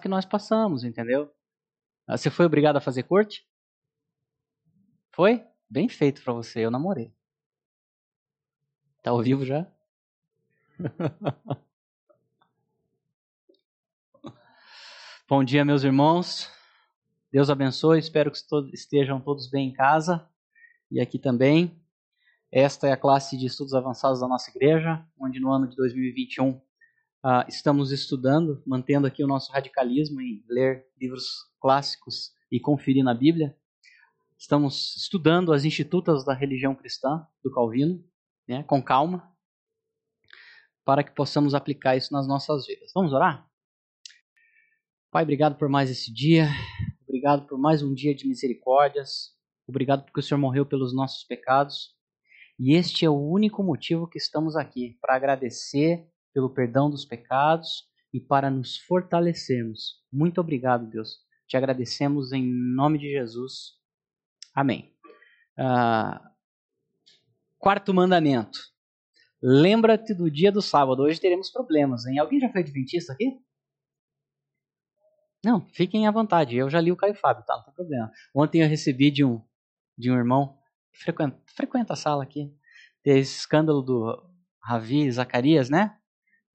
que nós passamos, entendeu? Ah, você foi obrigado a fazer corte? Foi? Bem feito para você, eu namorei. Tá ao vivo já? Bom dia, meus irmãos. Deus abençoe. Espero que estejam todos bem em casa e aqui também. Esta é a classe de estudos avançados da nossa igreja, onde no ano de 2021 uh, estamos estudando, mantendo aqui o nosso radicalismo em ler livros clássicos e conferir na Bíblia. Estamos estudando as institutas da religião cristã do Calvino, né, com calma, para que possamos aplicar isso nas nossas vidas. Vamos orar? Pai, obrigado por mais esse dia, obrigado por mais um dia de misericórdias, obrigado porque o Senhor morreu pelos nossos pecados. E este é o único motivo que estamos aqui, para agradecer pelo perdão dos pecados e para nos fortalecermos. Muito obrigado, Deus. Te agradecemos em nome de Jesus. Amém. Uh, quarto mandamento. Lembra-te do dia do sábado. Hoje teremos problemas, hein? Alguém já foi adventista aqui? Não, fiquem à vontade. Eu já li o Caio Fábio, tá? Não tem problema. Ontem eu recebi de um, de um irmão que frequenta, frequenta a sala aqui. Tem esse escândalo do Ravi Zacarias, né?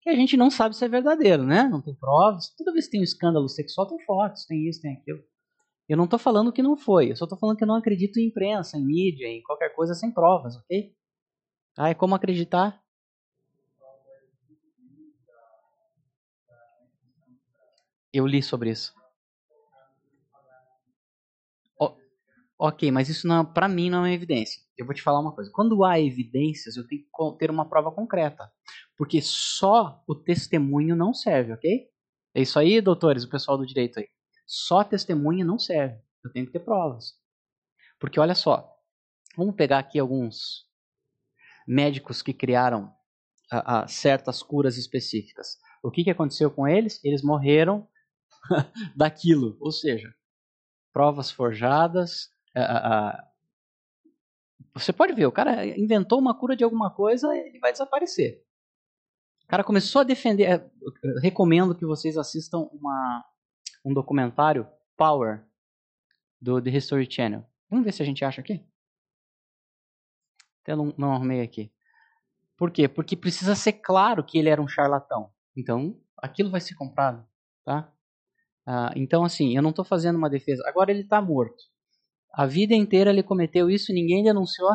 Que a gente não sabe se é verdadeiro, né? Não tem provas. Toda vez que tem um escândalo sexual, tem fotos, tem isso, tem aquilo. Eu não estou falando que não foi. Eu só estou falando que eu não acredito em imprensa, em mídia, em qualquer coisa sem provas, ok? Ah, é como acreditar? Eu li sobre isso. O, ok, mas isso não, para mim não é evidência. Eu vou te falar uma coisa. Quando há evidências, eu tenho que ter uma prova concreta, porque só o testemunho não serve, ok? É isso aí, doutores, o pessoal do direito aí. Só testemunho não serve. Eu tenho que ter provas. Porque olha só, vamos pegar aqui alguns médicos que criaram a, a certas curas específicas. O que, que aconteceu com eles? Eles morreram daquilo, ou seja, provas forjadas. A, a, você pode ver, o cara inventou uma cura de alguma coisa, ele vai desaparecer. O cara começou a defender. É, recomendo que vocês assistam uma, um documentário, Power, do The History Channel. Vamos ver se a gente acha aqui. Até não, não arrumei aqui. Por quê? Porque precisa ser claro que ele era um charlatão. Então, aquilo vai ser comprado, tá? Ah, então, assim, eu não estou fazendo uma defesa. Agora ele está morto. A vida inteira ele cometeu isso e ninguém denunciou.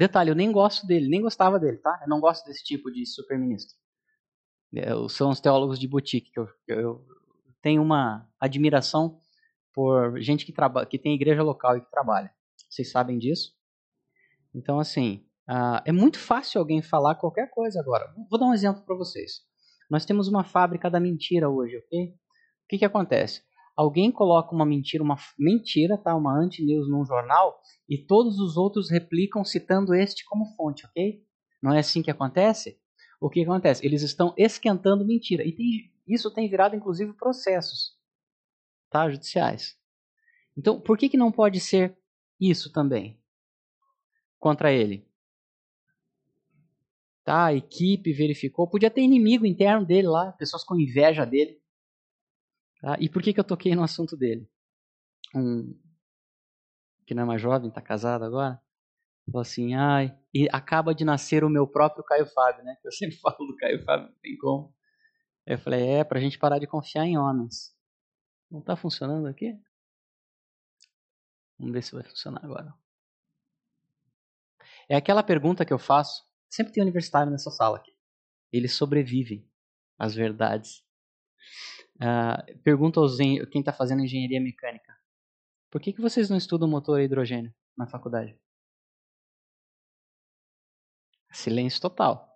Detalhe, eu nem gosto dele, nem gostava dele, tá? Eu não gosto desse tipo de superministro. É, são os teólogos de boutique que eu, eu tenho uma admiração por gente que, trabalha, que tem igreja local e que trabalha. Vocês sabem disso? Então, assim, uh, é muito fácil alguém falar qualquer coisa agora. Vou dar um exemplo para vocês. Nós temos uma fábrica da mentira hoje, ok? O que, que acontece? Alguém coloca uma mentira, uma mentira, tá? Uma anti-news num jornal e todos os outros replicam citando este como fonte, ok? Não é assim que acontece? O que acontece? Eles estão esquentando mentira. E tem, isso tem virado, inclusive, processos tá? judiciais. Então, por que, que não pode ser isso também contra ele? Tá, a equipe verificou. Podia ter inimigo interno dele lá, pessoas com inveja dele. Tá? E por que, que eu toquei no assunto dele? Um que não é mais jovem, está casado agora, falou assim, ai, e acaba de nascer o meu próprio Caio Fábio, né? Eu sempre falo do Caio Fábio, tem como. Eu falei, é, pra gente parar de confiar em homens. Não está funcionando aqui? Vamos ver se vai funcionar agora. É aquela pergunta que eu faço. Sempre tem universitário nessa sala aqui. Eles sobrevivem às verdades. Uh, pergunta aos quem está fazendo engenharia mecânica. Por que, que vocês não estudam motor a hidrogênio na faculdade? Silêncio total.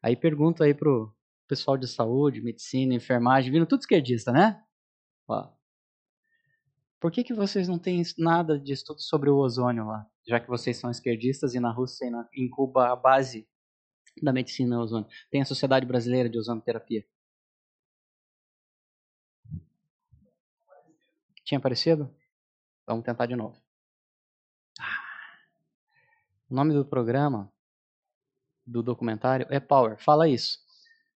Aí pergunto aí pro pessoal de saúde, medicina, enfermagem, vindo tudo esquerdista, né? Ó. Por que, que vocês não têm nada de estudo sobre o ozônio lá? Já que vocês são esquerdistas e na Rússia e na, em Cuba a base da medicina é ozônio. Tem a Sociedade Brasileira de Ozonoterapia. Tinha aparecido? Vamos tentar de novo. O nome do programa, do documentário, é Power. Fala isso.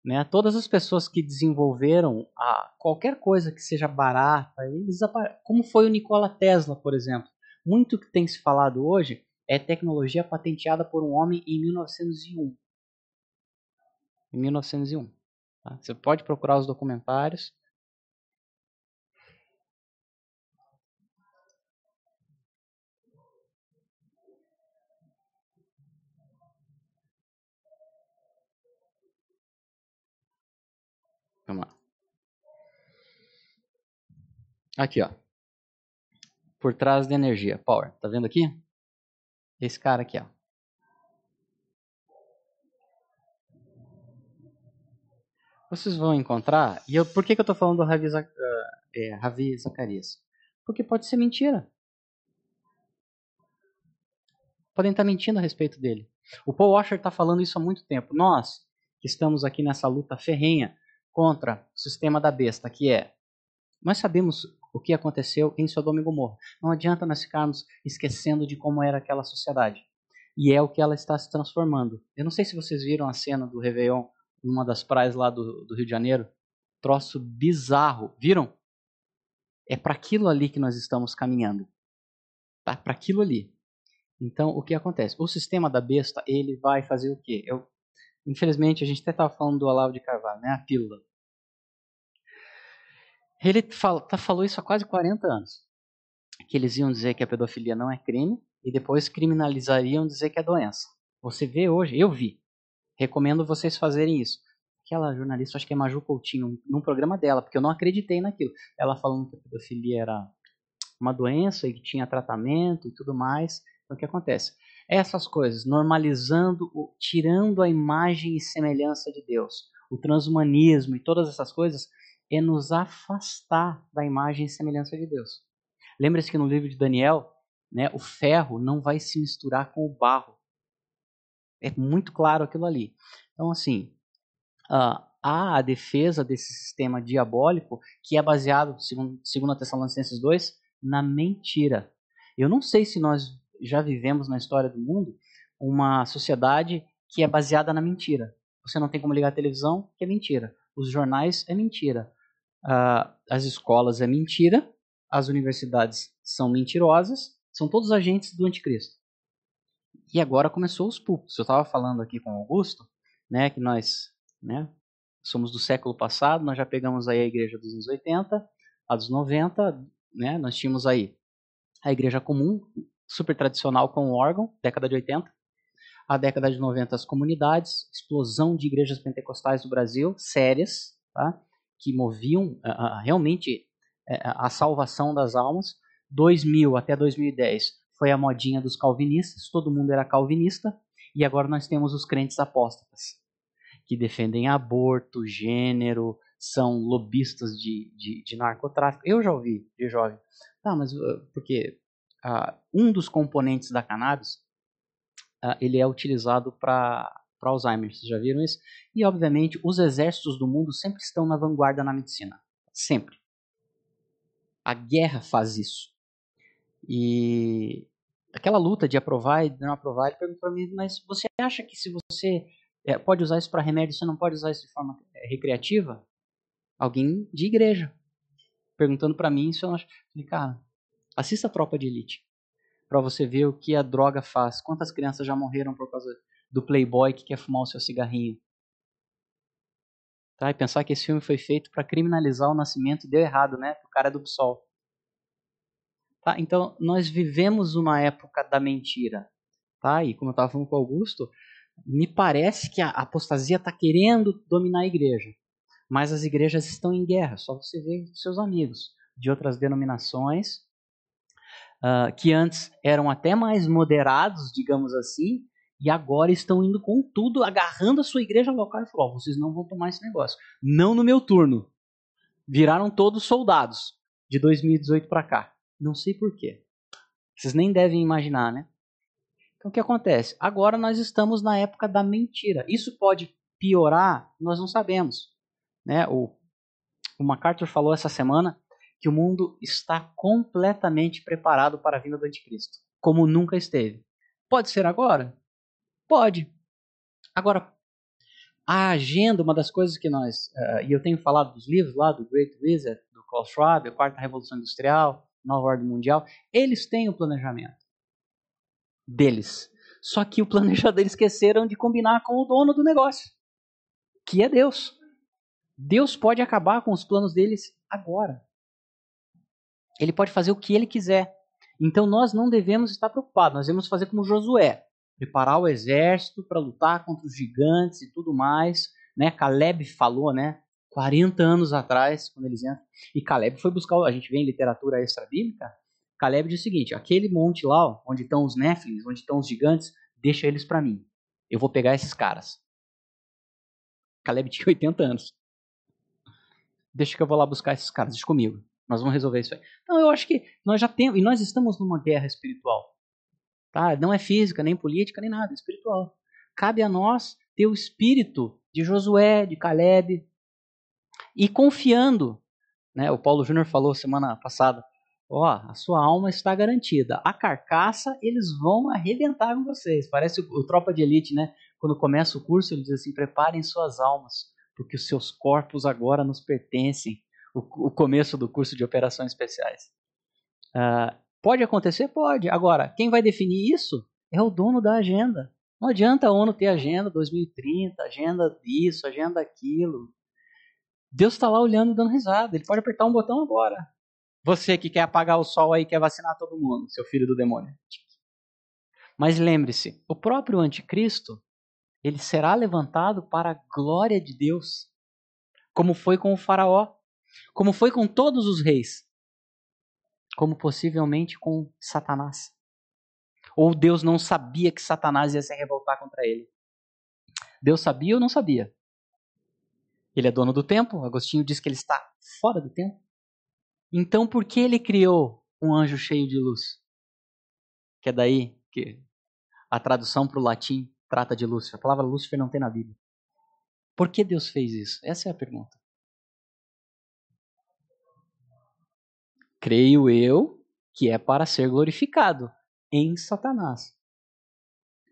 Né? Todas as pessoas que desenvolveram a, qualquer coisa que seja barata, eles como foi o Nikola Tesla, por exemplo. Muito que tem se falado hoje é tecnologia patenteada por um homem em 1901. Em 1901. Tá? Você pode procurar os documentários. Vamos lá. Aqui, ó. Por trás da energia, power. Tá vendo aqui? Esse cara aqui, ó. Vocês vão encontrar. E eu, por que, que eu tô falando do Ravi, uh, é, Ravi Zacarias? Porque pode ser mentira. Podem estar mentindo a respeito dele. O Paul Washer está falando isso há muito tempo. Nós, que estamos aqui nessa luta ferrenha contra o sistema da besta, que é nós sabemos o que aconteceu em Sodoma e Gomorra. Não adianta nós ficarmos esquecendo de como era aquela sociedade. E é o que ela está se transformando. Eu não sei se vocês viram a cena do Réveillon numa das praias lá do, do Rio de Janeiro. Troço bizarro. Viram? É para aquilo ali que nós estamos caminhando. Tá? Para aquilo ali. Então, o que acontece? O sistema da besta, ele vai fazer o quê? Eu, infelizmente, a gente até estava falando do Olavo de Carvalho, né? A pílula. Ele fala, tá, falou isso há quase 40 anos. Que eles iam dizer que a pedofilia não é crime e depois criminalizariam dizer que é doença. Você vê hoje, eu vi. Recomendo vocês fazerem isso. Aquela jornalista, acho que é Maju Coutinho, num programa dela, porque eu não acreditei naquilo. Ela falando que a pedofilia era uma doença e que tinha tratamento e tudo mais. Então o que acontece? Essas coisas, normalizando, tirando a imagem e semelhança de Deus, o transhumanismo e todas essas coisas, é nos afastar da imagem e semelhança de Deus. Lembre-se que no livro de Daniel, né, o ferro não vai se misturar com o barro. É muito claro aquilo ali. Então, assim, uh, há a defesa desse sistema diabólico que é baseado, segundo, segundo a Tessalonicenses 2, na mentira. Eu não sei se nós já vivemos na história do mundo uma sociedade que é baseada na mentira. Você não tem como ligar a televisão, que é mentira. Os jornais é mentira. Uh, as escolas é mentira. As universidades são mentirosas. São todos agentes do anticristo. E agora começou os púlpitos. Eu estava falando aqui com o Augusto, né, que nós né, somos do século passado, nós já pegamos aí a igreja dos anos 80, a dos 90, né, nós tínhamos aí a igreja comum, super tradicional com órgão, década de 80, a década de 90 as comunidades, explosão de igrejas pentecostais do Brasil, sérias, tá? que moviam uh, realmente uh, a salvação das almas. 2000 até 2010 foi a modinha dos calvinistas, todo mundo era calvinista, e agora nós temos os crentes apóstatas, que defendem aborto, gênero, são lobistas de, de, de narcotráfico. Eu já ouvi de jovem, tá, mas porque um dos componentes da cannabis uh, ele é utilizado para Alzheimer. Vocês já viram isso? E, obviamente, os exércitos do mundo sempre estão na vanguarda na medicina. Sempre. A guerra faz isso. E aquela luta de aprovar e não aprovar, ele perguntou para mim, mas você acha que se você é, pode usar isso para remédio, você não pode usar isso de forma é, recreativa? Alguém de igreja. Perguntando para mim isso, eu acho. Falei, cara, assista a Tropa de Elite para você ver o que a droga faz. Quantas crianças já morreram por causa do playboy que quer fumar o seu cigarrinho? Tá? E pensar que esse filme foi feito para criminalizar o nascimento deu errado, né? O cara é do PSOL. Tá? Então, nós vivemos uma época da mentira. Tá? E como eu estava falando com o Augusto, me parece que a apostasia está querendo dominar a igreja. Mas as igrejas estão em guerra, só você vê seus amigos de outras denominações uh, que antes eram até mais moderados, digamos assim, e agora estão indo com tudo, agarrando a sua igreja local e falou: oh, vocês não vão tomar esse negócio. Não no meu turno. Viraram todos soldados de 2018 para cá. Não sei porquê. Vocês nem devem imaginar, né? Então o que acontece? Agora nós estamos na época da mentira. Isso pode piorar? Nós não sabemos. Né? O, o MacArthur falou essa semana que o mundo está completamente preparado para a vinda do anticristo, como nunca esteve. Pode ser agora? Pode. Agora, a agenda, uma das coisas que nós, uh, e eu tenho falado dos livros lá, do Great Reset, do Klaus Schwab, a Quarta Revolução Industrial, Nova Ordem Mundial, eles têm o planejamento deles. Só que o planejador esqueceram de combinar com o dono do negócio, que é Deus. Deus pode acabar com os planos deles agora. Ele pode fazer o que ele quiser. Então nós não devemos estar preocupados, nós devemos fazer como Josué, preparar o exército para lutar contra os gigantes e tudo mais, né? Caleb falou, né? 40 anos atrás, quando eles entram. E Caleb foi buscar, a gente vê em literatura extra-bíblica, Caleb diz o seguinte: aquele monte lá, onde estão os Néfilins, onde estão os gigantes, deixa eles para mim. Eu vou pegar esses caras. Caleb tinha 80 anos. Deixa que eu vou lá buscar esses caras, deixa comigo. Nós vamos resolver isso aí. Então eu acho que nós já temos, e nós estamos numa guerra espiritual. Tá? Não é física, nem política, nem nada, é espiritual. Cabe a nós ter o espírito de Josué, de Caleb, e confiando. Né? O Paulo Júnior falou semana passada, ó, a sua alma está garantida. A carcaça, eles vão arrebentar com vocês. Parece o, o Tropa de Elite, né? Quando começa o curso, ele diz assim, preparem suas almas, porque os seus corpos agora nos pertencem o, o começo do curso de operações especiais. Uh, pode acontecer? Pode. Agora, quem vai definir isso é o dono da agenda. Não adianta a ONU ter agenda 2030, agenda disso, agenda aquilo. Deus está lá olhando e dando risada. Ele pode apertar um botão agora. Você que quer apagar o sol aí, quer vacinar todo mundo, seu filho do demônio. Mas lembre-se, o próprio anticristo, ele será levantado para a glória de Deus, como foi com o faraó como foi com todos os reis, como possivelmente com Satanás. Ou Deus não sabia que Satanás ia se revoltar contra ele? Deus sabia ou não sabia? Ele é dono do tempo, Agostinho diz que ele está fora do tempo. Então por que ele criou um anjo cheio de luz? Que é daí que a tradução para o latim trata de Lúcifer. A palavra Lúcifer não tem na Bíblia. Por que Deus fez isso? Essa é a pergunta. Creio eu que é para ser glorificado em Satanás.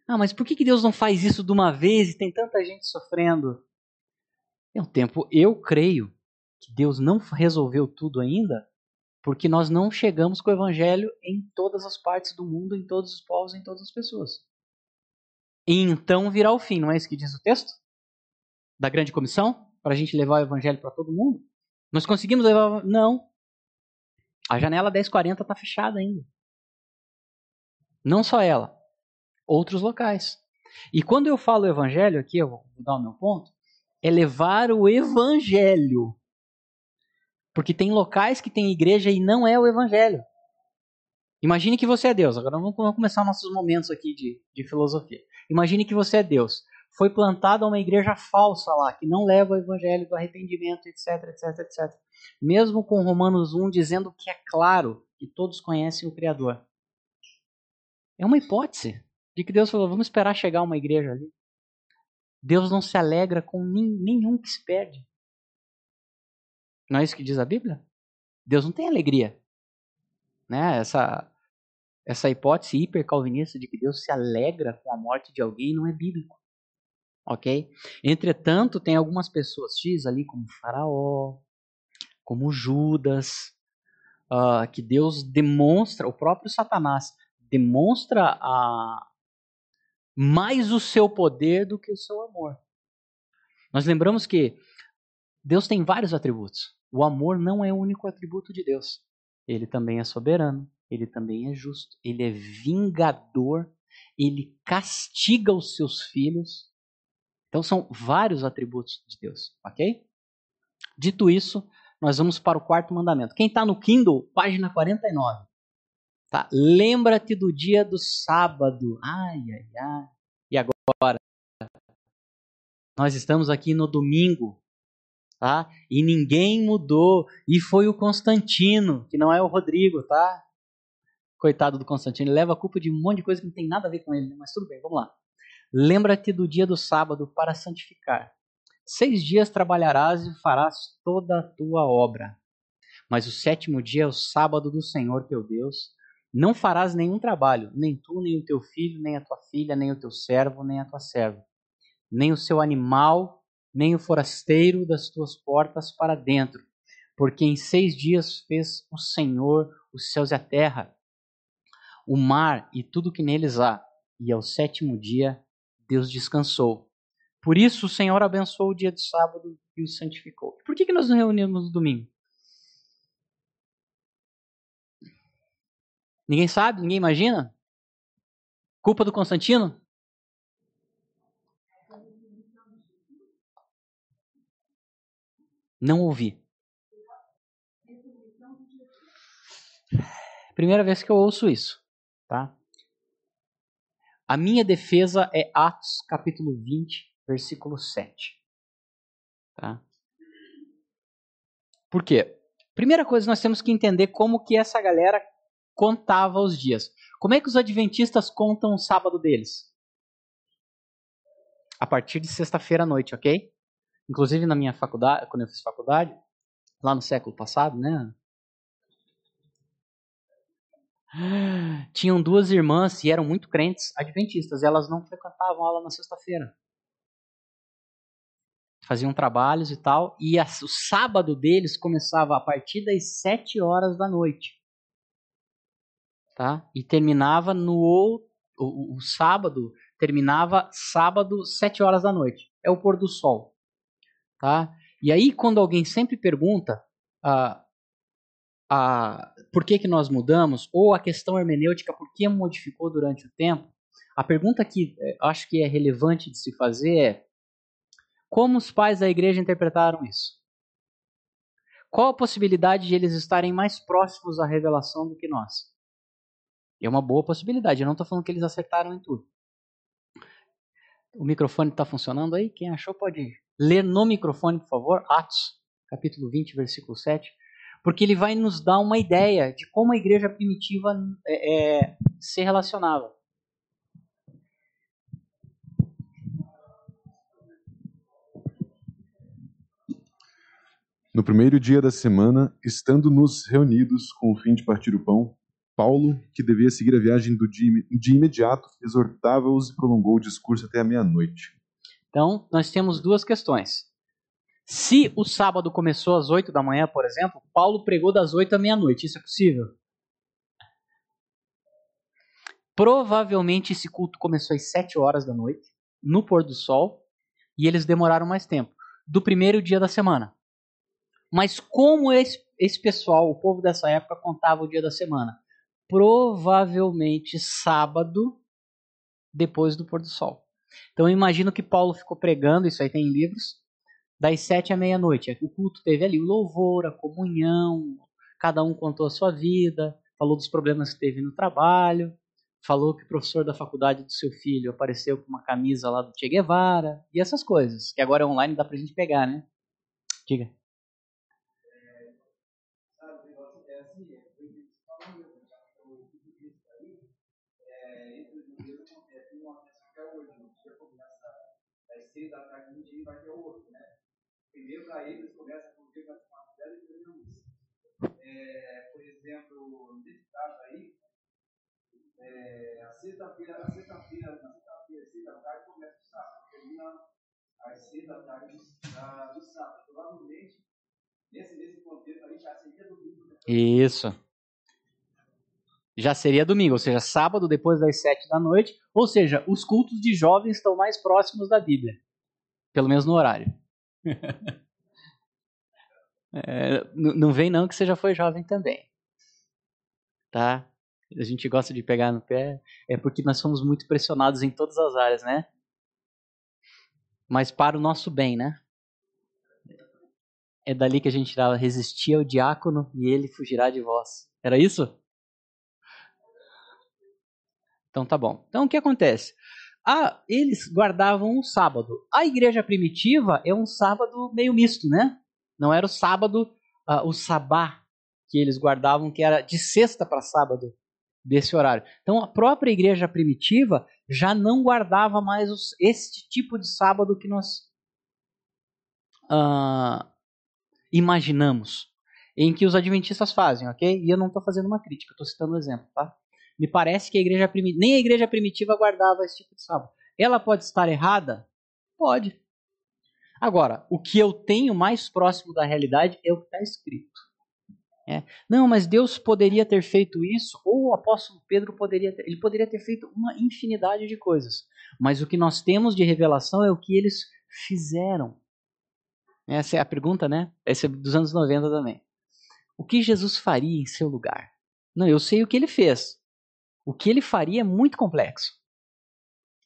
Ah, mas por que Deus não faz isso de uma vez e tem tanta gente sofrendo? É um tempo, eu creio que Deus não resolveu tudo ainda, porque nós não chegamos com o evangelho em todas as partes do mundo, em todos os povos, em todas as pessoas. E então virá o fim, não é isso que diz o texto? Da grande comissão? Para a gente levar o evangelho para todo mundo? Nós conseguimos levar. Não. A janela 1040 está fechada ainda. Não só ela, outros locais. E quando eu falo evangelho aqui, eu vou dar o meu ponto, é levar o evangelho. Porque tem locais que tem igreja e não é o evangelho. Imagine que você é Deus. Agora vamos começar nossos momentos aqui de, de filosofia. Imagine que você é Deus. Foi plantada uma igreja falsa lá, que não leva o evangelho do arrependimento, etc, etc, etc mesmo com Romanos 1 dizendo que é claro que todos conhecem o Criador. É uma hipótese de que Deus falou: vamos esperar chegar uma igreja ali. Deus não se alegra com nenhum que se perde. Não é isso que diz a Bíblia? Deus não tem alegria. Né? Essa, essa hipótese hipercalvinista de que Deus se alegra com a morte de alguém não é bíblico. Ok? Entretanto, tem algumas pessoas X ali, como Faraó, como Judas, uh, que Deus demonstra, o próprio Satanás demonstra a, mais o seu poder do que o seu amor. Nós lembramos que Deus tem vários atributos. O amor não é o único atributo de Deus. Ele também é soberano, ele também é justo, ele é vingador, ele castiga os seus filhos. Então são vários atributos de Deus, ok? Dito isso, nós vamos para o quarto mandamento. Quem está no Kindle, página 49. Tá? Lembra-te do dia do sábado. Ai, ai, ai. E agora? Nós estamos aqui no domingo. Tá? E ninguém mudou. E foi o Constantino, que não é o Rodrigo, tá? Coitado do Constantino, ele leva a culpa de um monte de coisa que não tem nada a ver com ele, né? mas tudo bem, vamos lá. Lembra-te do dia do sábado para santificar. Seis dias trabalharás e farás toda a tua obra. Mas o sétimo dia é o sábado do Senhor teu Deus. Não farás nenhum trabalho, nem tu, nem o teu filho, nem a tua filha, nem o teu servo, nem a tua serva, nem o seu animal nem o forasteiro das tuas portas para dentro, porque em seis dias fez o Senhor os céus e a terra, o mar e tudo que neles há, e ao sétimo dia Deus descansou. Por isso o Senhor abençoou o dia de sábado e o santificou. Por que, que nós nos reunimos no domingo? Ninguém sabe? Ninguém imagina? Culpa do Constantino? Não ouvi. Primeira vez que eu ouço isso, tá? A minha defesa é Atos capítulo 20, versículo 7. Tá? Por quê? Primeira coisa, nós temos que entender como que essa galera contava os dias. Como é que os adventistas contam o sábado deles? A partir de sexta-feira à noite, ok? Inclusive na minha faculdade, quando eu fiz faculdade, lá no século passado, né? Tinham duas irmãs e eram muito crentes adventistas. Elas não frequentavam aula na sexta-feira faziam trabalhos e tal, e a, o sábado deles começava a partir das sete horas da noite, tá? E terminava no o, o, sábado terminava sábado sete horas da noite. É o pôr do sol, tá? E aí quando alguém sempre pergunta ah, ah, por que que nós mudamos ou a questão hermenêutica por que modificou durante o tempo, a pergunta que eh, acho que é relevante de se fazer é como os pais da igreja interpretaram isso? Qual a possibilidade de eles estarem mais próximos à revelação do que nós? É uma boa possibilidade. Eu não estou falando que eles acertaram em tudo. O microfone está funcionando aí? Quem achou pode ler no microfone, por favor. Atos, capítulo 20, versículo 7. Porque ele vai nos dar uma ideia de como a igreja primitiva é, é, se relacionava. No primeiro dia da semana, estando nos reunidos com o fim de partir o pão, Paulo, que devia seguir a viagem de imediato, exortava-os e prolongou o discurso até a meia-noite. Então, nós temos duas questões. Se o sábado começou às oito da manhã, por exemplo, Paulo pregou das oito à meia-noite. Isso é possível? Provavelmente esse culto começou às sete horas da noite, no pôr do sol, e eles demoraram mais tempo. Do primeiro dia da semana. Mas como esse, esse pessoal, o povo dessa época, contava o dia da semana? Provavelmente sábado, depois do pôr do sol. Então eu imagino que Paulo ficou pregando, isso aí tem em livros, das sete à meia-noite. O culto teve ali o louvor, a comunhão, cada um contou a sua vida, falou dos problemas que teve no trabalho, falou que o professor da faculdade do seu filho apareceu com uma camisa lá do Che Guevara, e essas coisas, que agora é online dá pra gente pegar, né? Diga. Da tarde um dia e vai ter o outro, né? Primeiro para eles começa com o dia das quatro e termina a missa. É, por exemplo, nesse caso aí, é, a sexta-feira, a sexta-feira, na sexta-feira, seis da tarde começa o sábado, termina às seis da tarde do sábado. Provavelmente, nesse, nesse contexto aí já seria domingo. Né? Isso já seria domingo, ou seja, sábado depois das sete da noite, ou seja, os cultos de jovens estão mais próximos da Bíblia, pelo menos no horário. é, não vem não que você já foi jovem também, tá? A gente gosta de pegar no pé, é porque nós somos muito pressionados em todas as áreas, né? Mas para o nosso bem, né? É dali que a gente irá resistir ao diácono e ele fugirá de vós. Era isso? Então tá bom. Então o que acontece? Ah, eles guardavam o sábado. A igreja primitiva é um sábado meio misto, né? Não era o sábado, uh, o sabá que eles guardavam, que era de sexta para sábado desse horário. Então a própria igreja primitiva já não guardava mais os, este tipo de sábado que nós uh, imaginamos, em que os adventistas fazem, ok? E eu não estou fazendo uma crítica, estou citando um exemplo, tá? Me parece que a igreja primitiva, nem a igreja primitiva guardava esse tipo de sábado. Ela pode estar errada? Pode. Agora, o que eu tenho mais próximo da realidade é o que está escrito. É. Não, mas Deus poderia ter feito isso, ou o apóstolo Pedro poderia ter, ele poderia ter feito uma infinidade de coisas. Mas o que nós temos de revelação é o que eles fizeram. Essa é a pergunta, né? Essa é dos anos 90 também. O que Jesus faria em seu lugar? Não, eu sei o que ele fez. O que ele faria é muito complexo.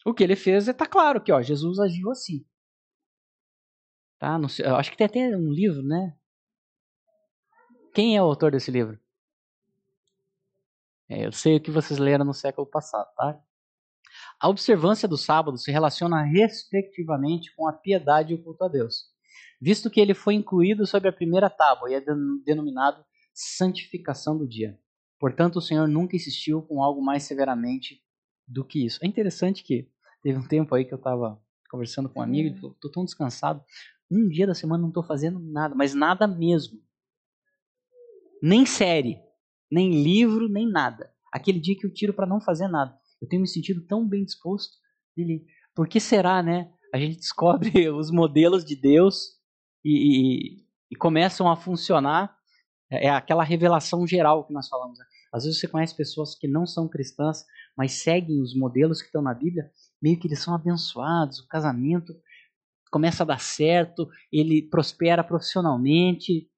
O que ele fez está claro que ó, Jesus agiu assim. Tá? Sei, acho que tem até um livro, né? Quem é o autor desse livro? É, eu sei o que vocês leram no século passado, tá? A observância do sábado se relaciona respectivamente com a piedade e o culto a Deus, visto que ele foi incluído sobre a primeira tábua e é denominado santificação do dia. Portanto, o Senhor nunca insistiu com algo mais severamente do que isso. É interessante que teve um tempo aí que eu estava conversando com um amigo e falou: estou tão descansado, um dia da semana não estou fazendo nada, mas nada mesmo. Nem série, nem livro, nem nada. Aquele dia que eu tiro para não fazer nada. Eu tenho me sentido tão bem disposto. Ele, por que será, né? A gente descobre os modelos de Deus e, e, e começam a funcionar. É, é aquela revelação geral que nós falamos. Né? Às vezes você conhece pessoas que não são cristãs, mas seguem os modelos que estão na Bíblia, meio que eles são abençoados, o casamento começa a dar certo, ele prospera profissionalmente,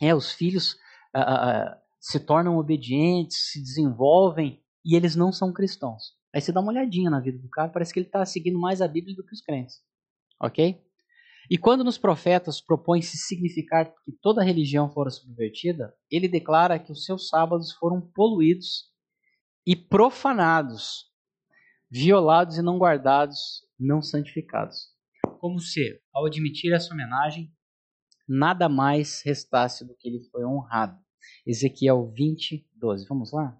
é, os filhos uh, uh, se tornam obedientes, se desenvolvem e eles não são cristãos. Aí você dá uma olhadinha na vida do cara, parece que ele está seguindo mais a Bíblia do que os crentes. Ok? E quando nos profetas propõe-se significar que toda religião fora subvertida, ele declara que os seus sábados foram poluídos e profanados, violados e não guardados, não santificados. Como se, ao admitir essa homenagem, nada mais restasse do que ele foi honrado. Ezequiel 20, 12. Vamos lá?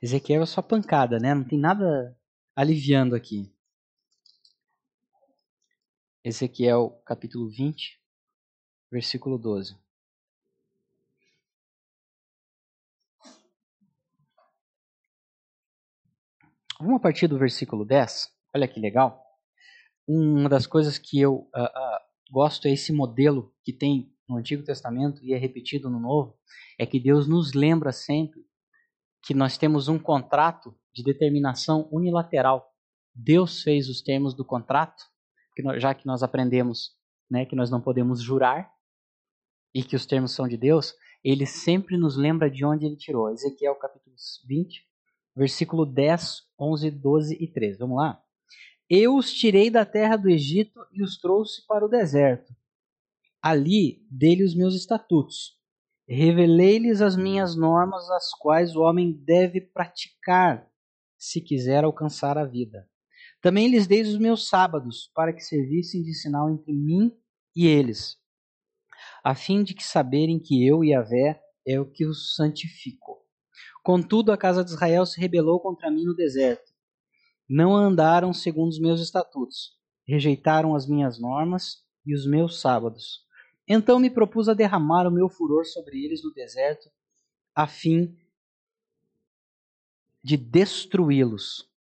Ezequiel é só pancada, né? Não tem nada aliviando aqui. Ezequiel capítulo 20, versículo 12. Vamos a partir do versículo 10. Olha que legal. Uma das coisas que eu uh, uh, gosto é esse modelo que tem no Antigo Testamento e é repetido no Novo, é que Deus nos lembra sempre que nós temos um contrato de determinação unilateral. Deus fez os termos do contrato que nós, já que nós aprendemos né, que nós não podemos jurar e que os termos são de Deus, ele sempre nos lembra de onde ele tirou. Ezequiel capítulo 20, versículo 10, 11, 12 e 13. Vamos lá? Eu os tirei da terra do Egito e os trouxe para o deserto. Ali dei-lhe os meus estatutos. Revelei-lhes as minhas normas, as quais o homem deve praticar se quiser alcançar a vida. Também lhes dei os meus sábados, para que servissem de sinal entre mim e eles, a fim de que saberem que eu, Yahvé, é o que os santifico. Contudo, a casa de Israel se rebelou contra mim no deserto. Não andaram segundo os meus estatutos, rejeitaram as minhas normas e os meus sábados. Então me propus a derramar o meu furor sobre eles no deserto, a fim de destruí-los.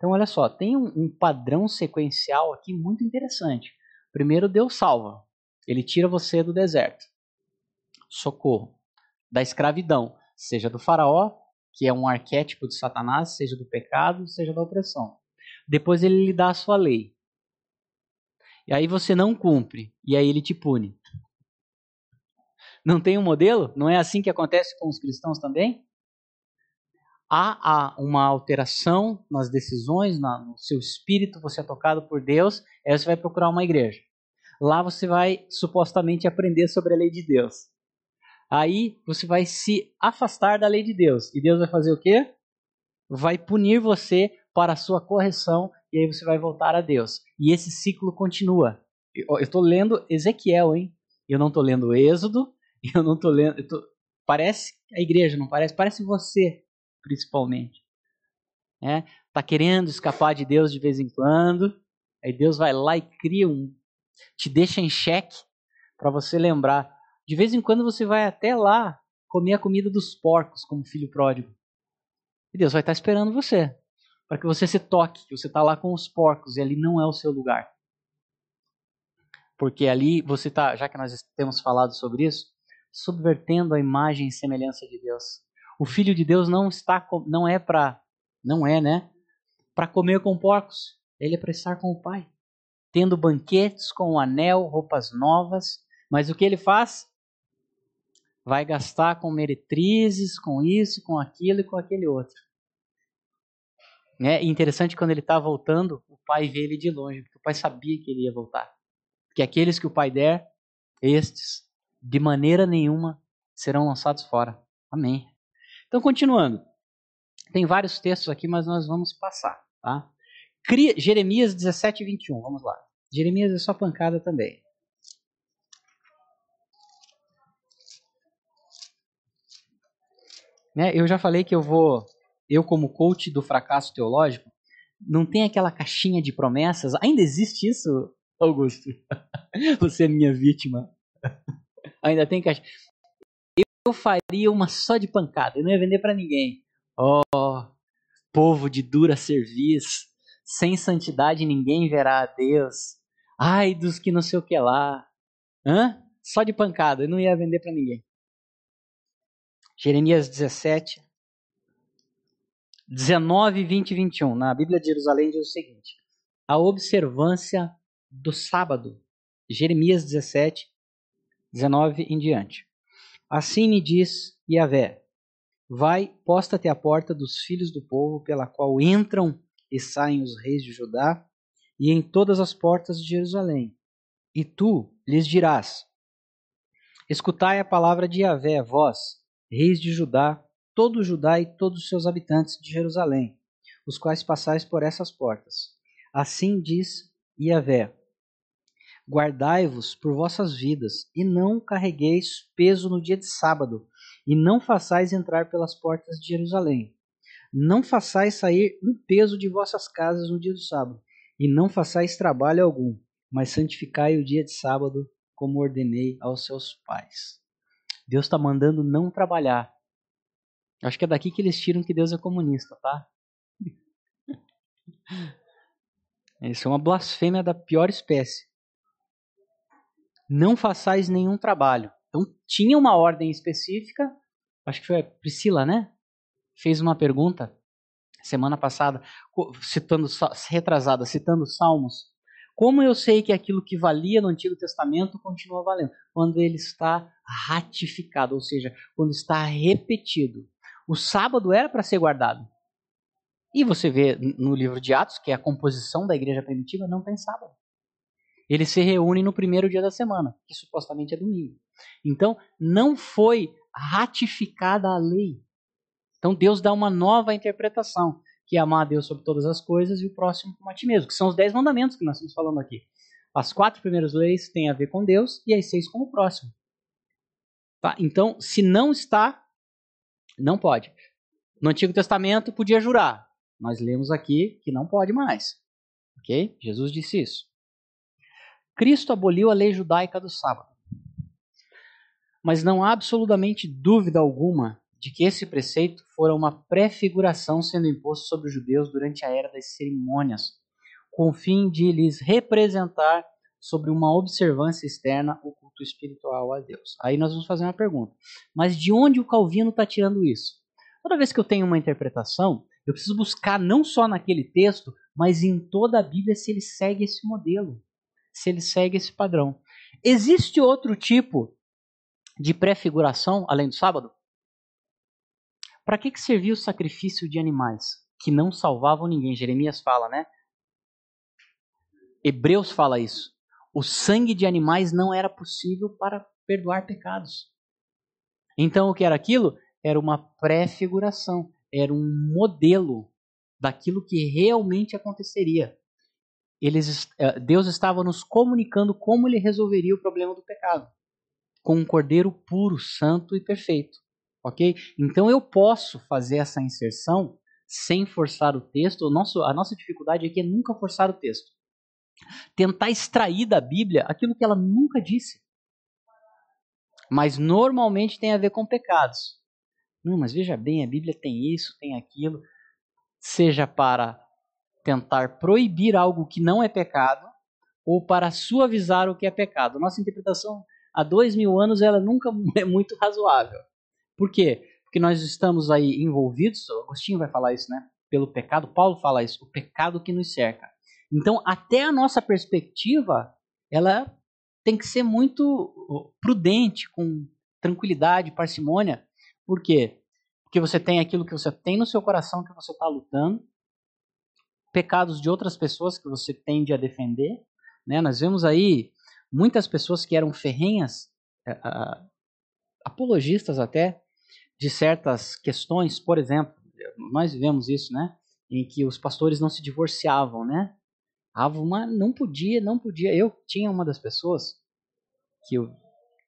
Então, olha só, tem um, um padrão sequencial aqui muito interessante. Primeiro, Deus salva. Ele tira você do deserto. Socorro. Da escravidão, seja do faraó, que é um arquétipo de Satanás, seja do pecado, seja da opressão. Depois ele lhe dá a sua lei. E aí você não cumpre, e aí ele te pune. Não tem um modelo? Não é assim que acontece com os cristãos também? Há, uma alteração nas decisões, no seu espírito, você é tocado por Deus, aí você vai procurar uma igreja. Lá você vai supostamente aprender sobre a lei de Deus. Aí você vai se afastar da lei de Deus. E Deus vai fazer o quê? Vai punir você para a sua correção e aí você vai voltar a Deus. E esse ciclo continua. Eu estou lendo Ezequiel, hein? Eu não estou lendo Êxodo, eu não estou lendo. Tô... Parece a igreja, não parece? Parece você principalmente. É, tá querendo escapar de Deus de vez em quando, aí Deus vai lá e cria um, te deixa em xeque para você lembrar. De vez em quando você vai até lá comer a comida dos porcos como filho pródigo. E Deus vai estar tá esperando você. para que você se toque, que você está lá com os porcos e ali não é o seu lugar. Porque ali você está, já que nós temos falado sobre isso, subvertendo a imagem e semelhança de Deus. O filho de Deus não está não é para não é, né? Para comer com porcos. Ele é para estar com o Pai, tendo banquetes com um anel, roupas novas, mas o que ele faz? Vai gastar com meretrizes, com isso, com aquilo e com aquele outro. É interessante quando ele está voltando, o pai vê ele de longe, porque o pai sabia que ele ia voltar. Que aqueles que o pai der, estes, de maneira nenhuma, serão lançados fora. Amém. Então, continuando. Tem vários textos aqui, mas nós vamos passar. Tá? Jeremias 17, 21. Vamos lá. Jeremias é só pancada também. Né? Eu já falei que eu vou eu como coach do fracasso teológico, não tem aquela caixinha de promessas. Ainda existe isso, Augusto? Você é minha vítima. Ainda tem caixa. Eu faria uma só de pancada, eu não ia vender para ninguém. Oh, povo de dura serviço, sem santidade ninguém verá a Deus. Ai dos que não sei o que lá. Hã? Só de pancada, eu não ia vender para ninguém. Jeremias 17, 19, 20 e 21, na Bíblia de Jerusalém, diz o seguinte: a observância do sábado. Jeremias 17, 19 em diante. Assim me diz Yahvé: Vai, posta-te à porta dos filhos do povo, pela qual entram e saem os reis de Judá, e em todas as portas de Jerusalém. E tu lhes dirás: Escutai a palavra de Yahvé, vós, reis de Judá, todo Judá e todos os seus habitantes de Jerusalém, os quais passais por essas portas. Assim diz Iavé: Guardai-vos por vossas vidas, e não carregueis peso no dia de sábado, e não façais entrar pelas portas de Jerusalém. Não façais sair um peso de vossas casas no dia do sábado, e não façais trabalho algum, mas santificai o dia de sábado, como ordenei aos seus pais. Deus está mandando não trabalhar, Acho que é daqui que eles tiram que Deus é comunista, tá? Isso é uma blasfêmia da pior espécie. Não façais nenhum trabalho. Então tinha uma ordem específica. Acho que foi Priscila, né? Fez uma pergunta semana passada, citando retrasada, citando Salmos. Como eu sei que aquilo que valia no Antigo Testamento continua valendo? Quando ele está ratificado, ou seja, quando está repetido. O sábado era para ser guardado. E você vê no livro de Atos que a composição da igreja primitiva não tem sábado. Eles se reúnem no primeiro dia da semana, que supostamente é domingo. Então, não foi ratificada a lei. Então, Deus dá uma nova interpretação, que é amar a Deus sobre todas as coisas e o próximo como a ti mesmo, que são os dez mandamentos que nós estamos falando aqui. As quatro primeiras leis têm a ver com Deus e as seis com o próximo. Tá? Então, se não está não pode. No Antigo Testamento podia jurar. Nós lemos aqui que não pode mais. Ok? Jesus disse isso. Cristo aboliu a lei judaica do sábado. Mas não há absolutamente dúvida alguma de que esse preceito fora uma prefiguração sendo imposto sobre os judeus durante a era das cerimônias, com o fim de lhes representar sobre uma observância externa o culto espiritual a Deus. Aí nós vamos fazer uma pergunta. Mas de onde o Calvino está tirando isso? Toda vez que eu tenho uma interpretação, eu preciso buscar não só naquele texto, mas em toda a Bíblia se ele segue esse modelo, se ele segue esse padrão. Existe outro tipo de prefiguração além do sábado? Para que, que servia o sacrifício de animais que não salvavam ninguém? Jeremias fala, né? Hebreus fala isso o sangue de animais não era possível para perdoar pecados. Então, o que era aquilo? Era uma prefiguração, era um modelo daquilo que realmente aconteceria. Eles, eh, Deus estava nos comunicando como ele resolveria o problema do pecado, com um cordeiro puro, santo e perfeito. Ok? Então eu posso fazer essa inserção sem forçar o texto. O nosso, a nossa dificuldade aqui é nunca forçar o texto tentar extrair da Bíblia aquilo que ela nunca disse. Mas normalmente tem a ver com pecados. Não, mas veja bem, a Bíblia tem isso, tem aquilo. seja para tentar proibir algo que não é pecado ou para suavizar o que é pecado. Nossa interpretação há dois mil anos ela nunca é muito razoável. Por quê? Porque nós estamos aí envolvidos, Agostinho vai falar isso, né? Pelo pecado, Paulo fala isso, o pecado que nos cerca. Então, até a nossa perspectiva, ela tem que ser muito prudente, com tranquilidade, parcimônia. Por quê? Porque você tem aquilo que você tem no seu coração que você está lutando, pecados de outras pessoas que você tende a defender. Né? Nós vemos aí muitas pessoas que eram ferrenhas, uh, apologistas até, de certas questões. Por exemplo, nós vivemos isso, né? Em que os pastores não se divorciavam, né? Uma não podia, não podia. Eu tinha uma das pessoas que eu,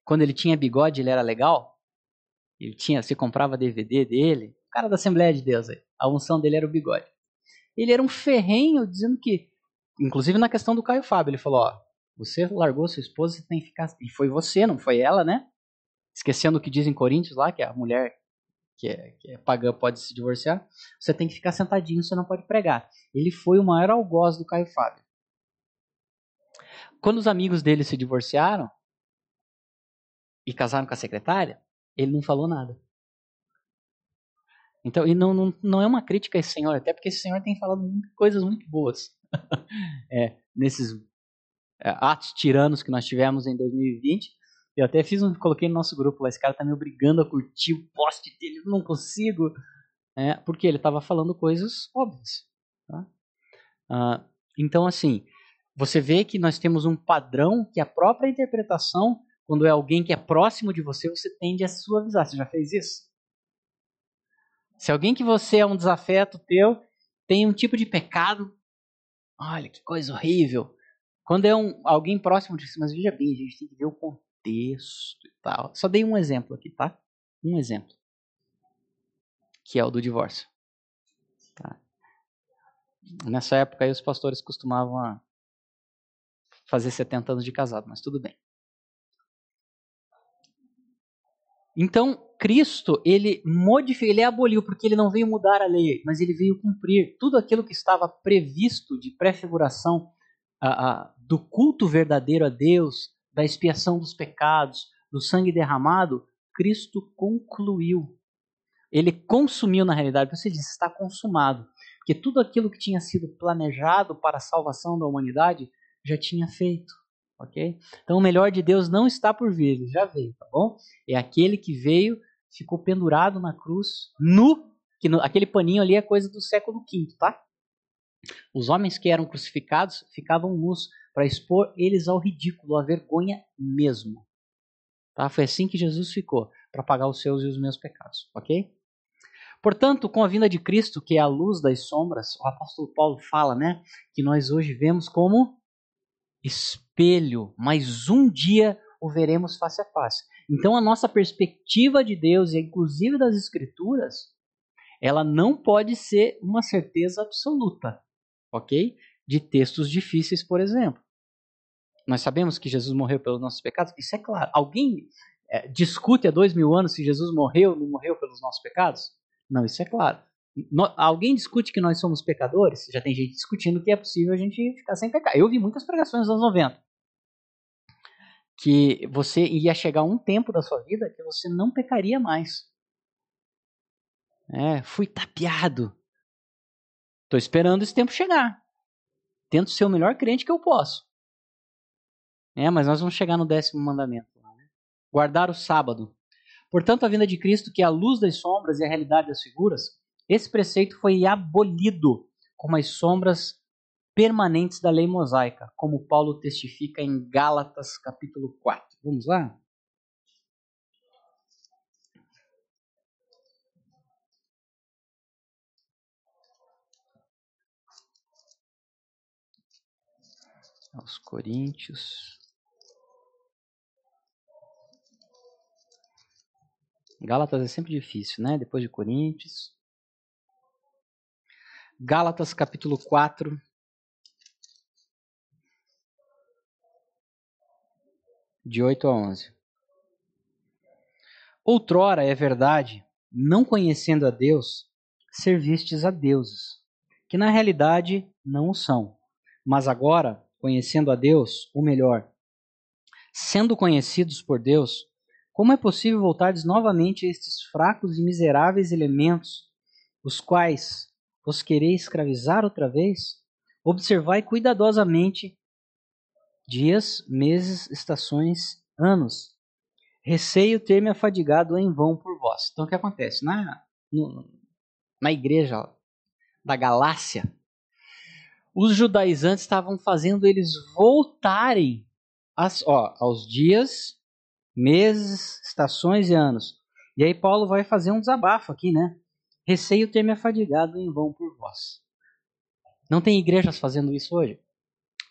quando ele tinha bigode ele era legal. Ele tinha, se comprava DVD dele. O cara da Assembleia de Deus aí. A unção dele era o bigode. Ele era um ferrenho dizendo que, inclusive na questão do Caio Fábio, ele falou: ó, você largou sua esposa, você tem que ficar. E foi você, não foi ela, né? Esquecendo o que diz em Coríntios lá, que a mulher que é, que é pagã pode se divorciar. Você tem que ficar sentadinho, você não pode pregar. Ele foi o maior algoz do Caio Fábio. Quando os amigos dele se divorciaram e casaram com a secretária, ele não falou nada. Então, e não, não, não é uma crítica a esse senhor, até porque esse senhor tem falado coisas muito boas é, nesses é, atos tiranos que nós tivemos em 2020. Eu até fiz um, coloquei no nosso grupo lá, esse cara tá me obrigando a curtir o post dele, eu não consigo. É, porque ele estava falando coisas óbvias. Tá? Ah, então, assim, você vê que nós temos um padrão que a própria interpretação, quando é alguém que é próximo de você, você tende a suavizar. Você já fez isso? Se alguém que você é um desafeto teu, tem um tipo de pecado, olha que coisa horrível. Quando é um, alguém próximo de você, mas veja bem, a gente tem que ver o contexto e tal. Só dei um exemplo aqui, tá? Um exemplo. Que é o do divórcio. Tá? Nessa época aí os pastores costumavam fazer 70 anos de casado, mas tudo bem. Então, Cristo, ele modificou, ele aboliu, porque ele não veio mudar a lei, mas ele veio cumprir tudo aquilo que estava previsto de prefiguração do culto verdadeiro a Deus, da expiação dos pecados, do sangue derramado, Cristo concluiu. Ele consumiu na realidade, você diz, está consumado. Porque tudo aquilo que tinha sido planejado para a salvação da humanidade já tinha feito ok? Então o melhor de Deus não está por vir, ele já veio, tá bom? É aquele que veio, ficou pendurado na cruz, nu, que no, aquele paninho ali é coisa do século V, tá? Os homens que eram crucificados ficavam nus para expor eles ao ridículo, à vergonha mesmo. Tá? Foi assim que Jesus ficou, para pagar os seus e os meus pecados, ok? Portanto, com a vinda de Cristo, que é a luz das sombras, o apóstolo Paulo fala, né, que nós hoje vemos como espelho, mas um dia o veremos face a face. Então a nossa perspectiva de Deus e inclusive das escrituras, ela não pode ser uma certeza absoluta, ok? De textos difíceis, por exemplo. Nós sabemos que Jesus morreu pelos nossos pecados, isso é claro. Alguém é, discute há dois mil anos se Jesus morreu ou não morreu pelos nossos pecados? Não, isso é claro. No, alguém discute que nós somos pecadores? Já tem gente discutindo que é possível a gente ficar sem pecar. Eu vi muitas pregações nos anos 90 que você ia chegar um tempo da sua vida que você não pecaria mais. É, fui tapeado. Estou esperando esse tempo chegar. Tento ser o melhor crente que eu posso. É, mas nós vamos chegar no décimo mandamento. Né? Guardar o sábado. Portanto, a vinda de Cristo, que é a luz das sombras e a realidade das figuras, esse preceito foi abolido como as sombras permanentes da lei mosaica, como Paulo testifica em Gálatas capítulo 4. Vamos lá? Aos Coríntios. Gálatas é sempre difícil, né? Depois de Coríntios. Gálatas capítulo 4. De 8 a 11. Outrora, é verdade, não conhecendo a Deus, servistes a deuses, que na realidade não o são. Mas agora, conhecendo a Deus, ou melhor, sendo conhecidos por Deus, como é possível voltardes novamente a estes fracos e miseráveis elementos, os quais vos quereis escravizar outra vez? Observai cuidadosamente dias, meses, estações, anos. Receio ter me afadigado em vão por vós. Então o que acontece? Na, no, na igreja da Galácia, os judaizantes estavam fazendo eles voltarem as, ó, aos dias, meses, estações e anos. E aí Paulo vai fazer um desabafo aqui, né? Receio ter me afadigado em vão por vós. Não tem igrejas fazendo isso hoje?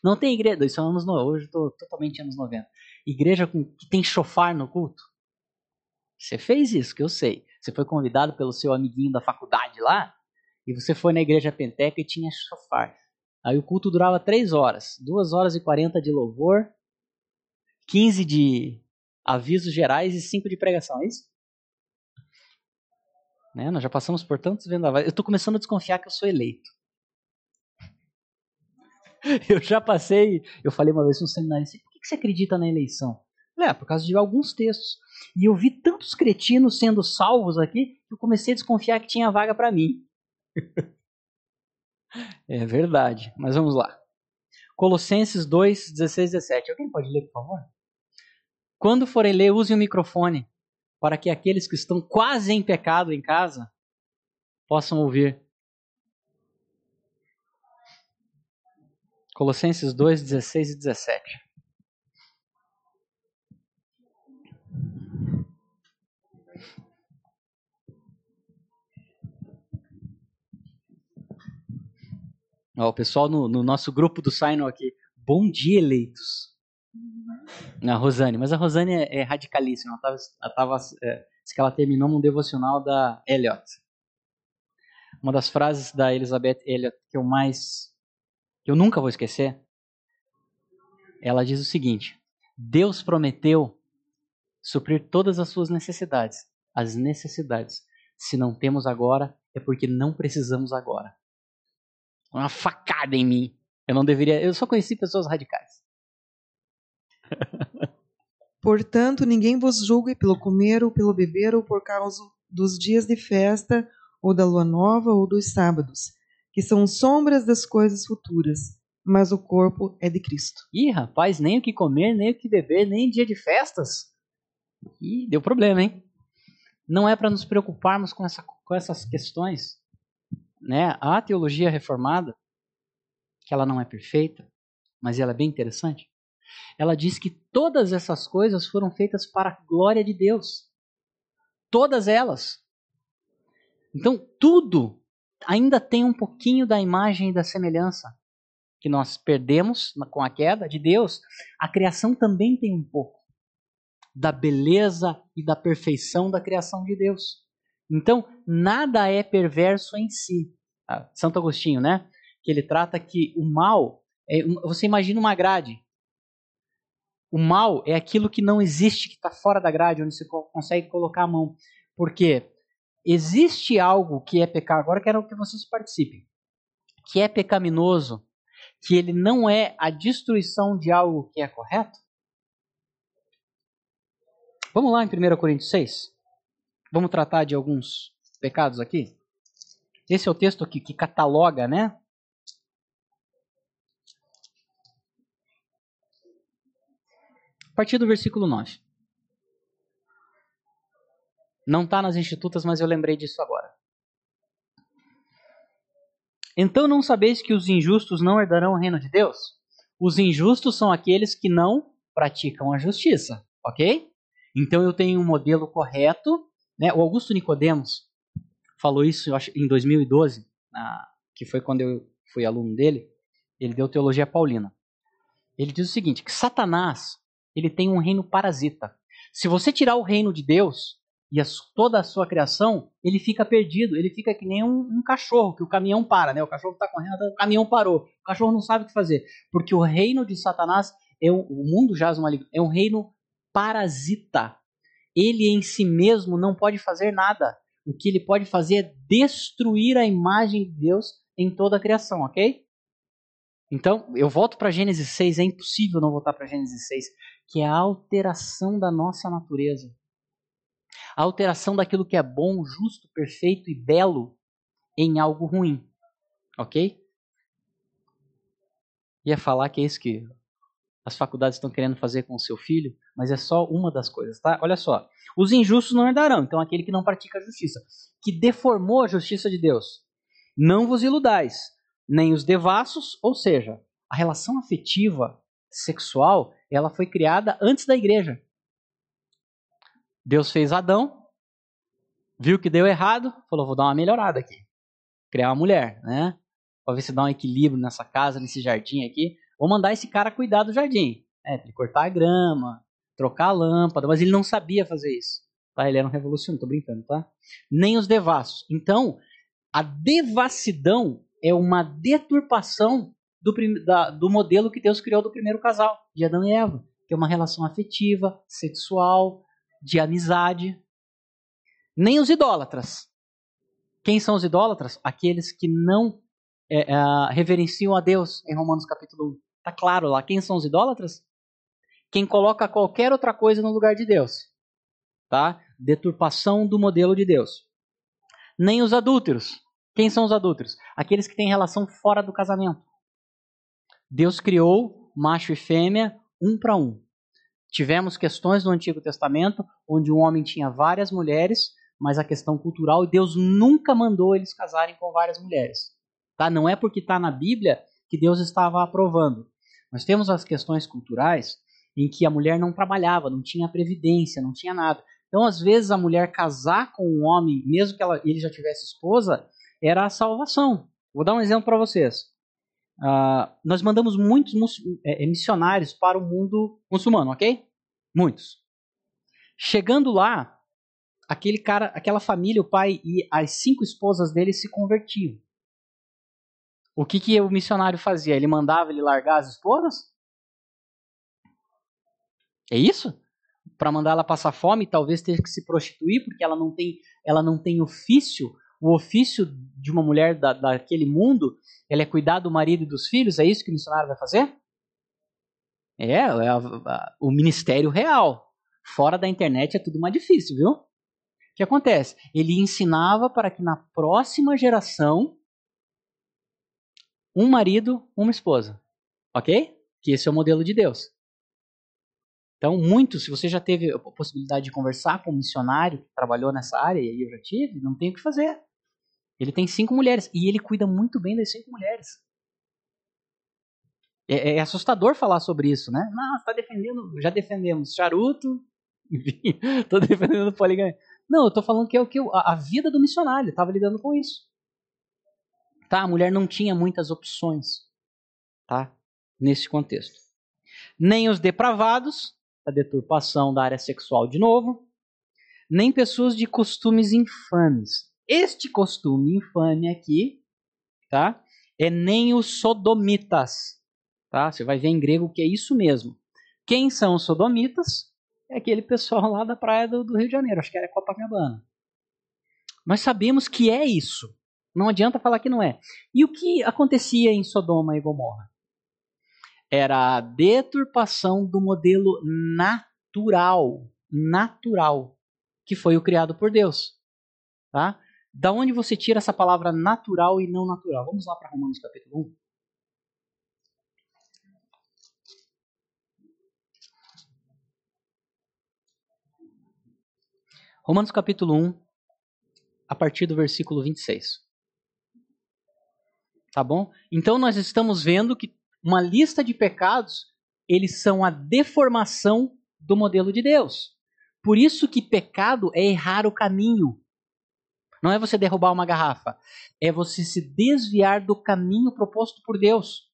Não tem igreja, isso é anos hoje estou totalmente anos 90. Igreja com, que tem chofar no culto? Você fez isso, que eu sei. Você foi convidado pelo seu amiguinho da faculdade lá, e você foi na igreja penteca e tinha chofar. Aí o culto durava três horas, duas horas e quarenta de louvor, 15 de avisos gerais e 5 de pregação, é isso? Né? Nós já passamos por tantos vendavais. Eu estou começando a desconfiar que eu sou eleito. Eu já passei, eu falei uma vez no seminário assim, por que você acredita na eleição? É, por causa de alguns textos. E eu vi tantos cretinos sendo salvos aqui, que eu comecei a desconfiar que tinha vaga para mim. é verdade, mas vamos lá. Colossenses 2, 16 17. Alguém pode ler, por favor? Quando forem ler, usem o microfone para que aqueles que estão quase em pecado em casa possam ouvir. Colossenses 2, 16 e 17. Ó, o pessoal no, no, nosso grupo do Sino aqui. Bom dia, eleitos. A Rosane, mas a Rosane é, é radicalíssima. Ela estava, ela tava, é, que ela terminou num devocional da Elliot. Uma das frases da Elizabeth Elliot que eu mais, que eu nunca vou esquecer, ela diz o seguinte: Deus prometeu suprir todas as suas necessidades, as necessidades. Se não temos agora, é porque não precisamos agora. Uma facada em mim. Eu não deveria. Eu só conheci pessoas radicais. Portanto, ninguém vos julgue pelo comer ou pelo beber ou por causa dos dias de festa ou da lua nova ou dos sábados, que são sombras das coisas futuras, mas o corpo é de Cristo. Ih, rapaz, nem o que comer, nem o que beber, nem dia de festas. Ih, deu problema, hein? Não é para nos preocuparmos com, essa, com essas questões. Né? A teologia reformada, que ela não é perfeita, mas ela é bem interessante, ela diz que todas essas coisas foram feitas para a glória de Deus. Todas elas. Então, tudo ainda tem um pouquinho da imagem e da semelhança que nós perdemos com a queda de Deus. A criação também tem um pouco da beleza e da perfeição da criação de Deus. Então, nada é perverso em si. Ah, Santo Agostinho, né? Que ele trata que o mal. É, você imagina uma grade. O mal é aquilo que não existe, que está fora da grade, onde você consegue colocar a mão. Porque existe algo que é pecado, agora quero que vocês participem, que é pecaminoso, que ele não é a destruição de algo que é correto? Vamos lá em 1 Coríntios 6. Vamos tratar de alguns pecados aqui. Esse é o texto aqui que cataloga, né? A partir do versículo 9. Não está nas institutas, mas eu lembrei disso agora. Então não sabeis que os injustos não herdarão o reino de Deus? Os injustos são aqueles que não praticam a justiça, ok? Então eu tenho um modelo correto, né? O Augusto Nicodemos falou isso, acho, em 2012, na, que foi quando eu fui aluno dele. Ele deu teologia paulina. Ele diz o seguinte: que Satanás ele tem um reino parasita. Se você tirar o reino de Deus e toda a sua criação, ele fica perdido. Ele fica que nem um, um cachorro, que o caminhão para, né? O cachorro está correndo, o caminhão parou. O cachorro não sabe o que fazer. Porque o reino de Satanás, é o, o mundo jaz no maligno, é um reino parasita. Ele em si mesmo não pode fazer nada. O que ele pode fazer é destruir a imagem de Deus em toda a criação, ok? Então, eu volto para Gênesis 6, é impossível não voltar para Gênesis 6, que é a alteração da nossa natureza. A alteração daquilo que é bom, justo, perfeito e belo em algo ruim. Ok? Ia falar que é isso que as faculdades estão querendo fazer com o seu filho, mas é só uma das coisas, tá? Olha só. Os injustos não herdarão, então aquele que não pratica a justiça, que deformou a justiça de Deus. Não vos iludais, nem os devassos, ou seja, a relação afetiva sexual, ela foi criada antes da igreja. Deus fez Adão, viu que deu errado, falou: vou dar uma melhorada aqui. Criar uma mulher, né? Para ver se dá um equilíbrio nessa casa, nesse jardim aqui. Vou mandar esse cara cuidar do jardim. É, cortar a grama, trocar a lâmpada, mas ele não sabia fazer isso. Tá? Ele era um revolucionário, tô brincando, tá? Nem os devassos. Então, a devassidão é uma deturpação do, da, do modelo que Deus criou do primeiro casal, de Adão e Eva, que é uma relação afetiva, sexual, de amizade. Nem os idólatras. Quem são os idólatras? Aqueles que não é, é, reverenciam a Deus, em Romanos capítulo 1. Está claro lá. Quem são os idólatras? Quem coloca qualquer outra coisa no lugar de Deus. Tá? Deturpação do modelo de Deus. Nem os adúlteros. Quem são os adúlteros? Aqueles que têm relação fora do casamento. Deus criou macho e fêmea um para um. Tivemos questões no Antigo Testamento onde um homem tinha várias mulheres, mas a questão cultural, Deus nunca mandou eles casarem com várias mulheres. Tá? Não é porque está na Bíblia que Deus estava aprovando. Nós temos as questões culturais em que a mulher não trabalhava, não tinha previdência, não tinha nada. Então, às vezes, a mulher casar com um homem, mesmo que ela, ele já tivesse esposa, era a salvação. Vou dar um exemplo para vocês. Uh, nós mandamos muitos é, é, missionários para o mundo muçulmano, ok? Muitos. Chegando lá, aquele cara, aquela família, o pai e as cinco esposas dele se convertiam. O que, que o missionário fazia? Ele mandava ele largar as esposas? É isso? Para mandar ela passar fome, talvez ter que se prostituir, porque ela não tem, ela não tem ofício o ofício de uma mulher da, daquele mundo, ela é cuidar do marido e dos filhos, é isso que o missionário vai fazer? É, é a, a, o ministério real. Fora da internet é tudo mais difícil, viu? O que acontece? Ele ensinava para que na próxima geração um marido, uma esposa. Ok? Que esse é o modelo de Deus. Então, muito, se você já teve a possibilidade de conversar com um missionário que trabalhou nessa área, e eu já tive, não tem o que fazer. Ele tem cinco mulheres e ele cuida muito bem das cinco mulheres. É, é assustador falar sobre isso, né? Não, está defendendo, já defendemos charuto, estou defendendo poligamia. Não, eu estou falando que é o que a, a vida do missionário estava lidando com isso. Tá? A mulher não tinha muitas opções, tá? Nesse contexto. Nem os depravados, a deturpação da área sexual de novo, nem pessoas de costumes infames. Este costume infame aqui, tá? É nem os sodomitas, tá? Você vai ver em grego que é isso mesmo. Quem são os sodomitas? É aquele pessoal lá da praia do, do Rio de Janeiro, acho que era Copacabana. Nós sabemos que é isso. Não adianta falar que não é. E o que acontecia em Sodoma e Gomorra? Era a deturpação do modelo natural, natural, que foi o criado por Deus. Tá? Da onde você tira essa palavra natural e não natural? Vamos lá para Romanos capítulo 1. Romanos capítulo 1, a partir do versículo 26. Tá bom? Então nós estamos vendo que uma lista de pecados, eles são a deformação do modelo de Deus. Por isso que pecado é errar o caminho. Não é você derrubar uma garrafa, é você se desviar do caminho proposto por Deus.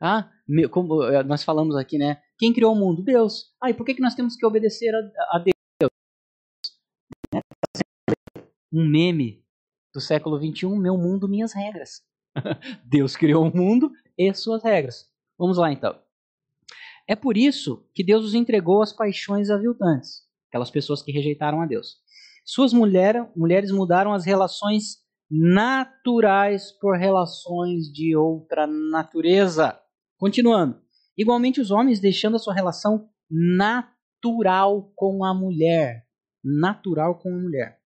Ah, como eh, nós falamos aqui, né? Quem criou o mundo? Deus. Ah, e por que, que nós temos que obedecer a, a Deus? Um meme do século XXI, meu mundo, minhas regras. Deus criou o mundo e suas regras. Vamos lá então. É por isso que Deus os entregou às paixões aviltantes, aquelas pessoas que rejeitaram a Deus. Suas mulher, mulheres mudaram as relações naturais por relações de outra natureza. Continuando. Igualmente, os homens deixando a sua relação natural com a mulher. Natural com a mulher.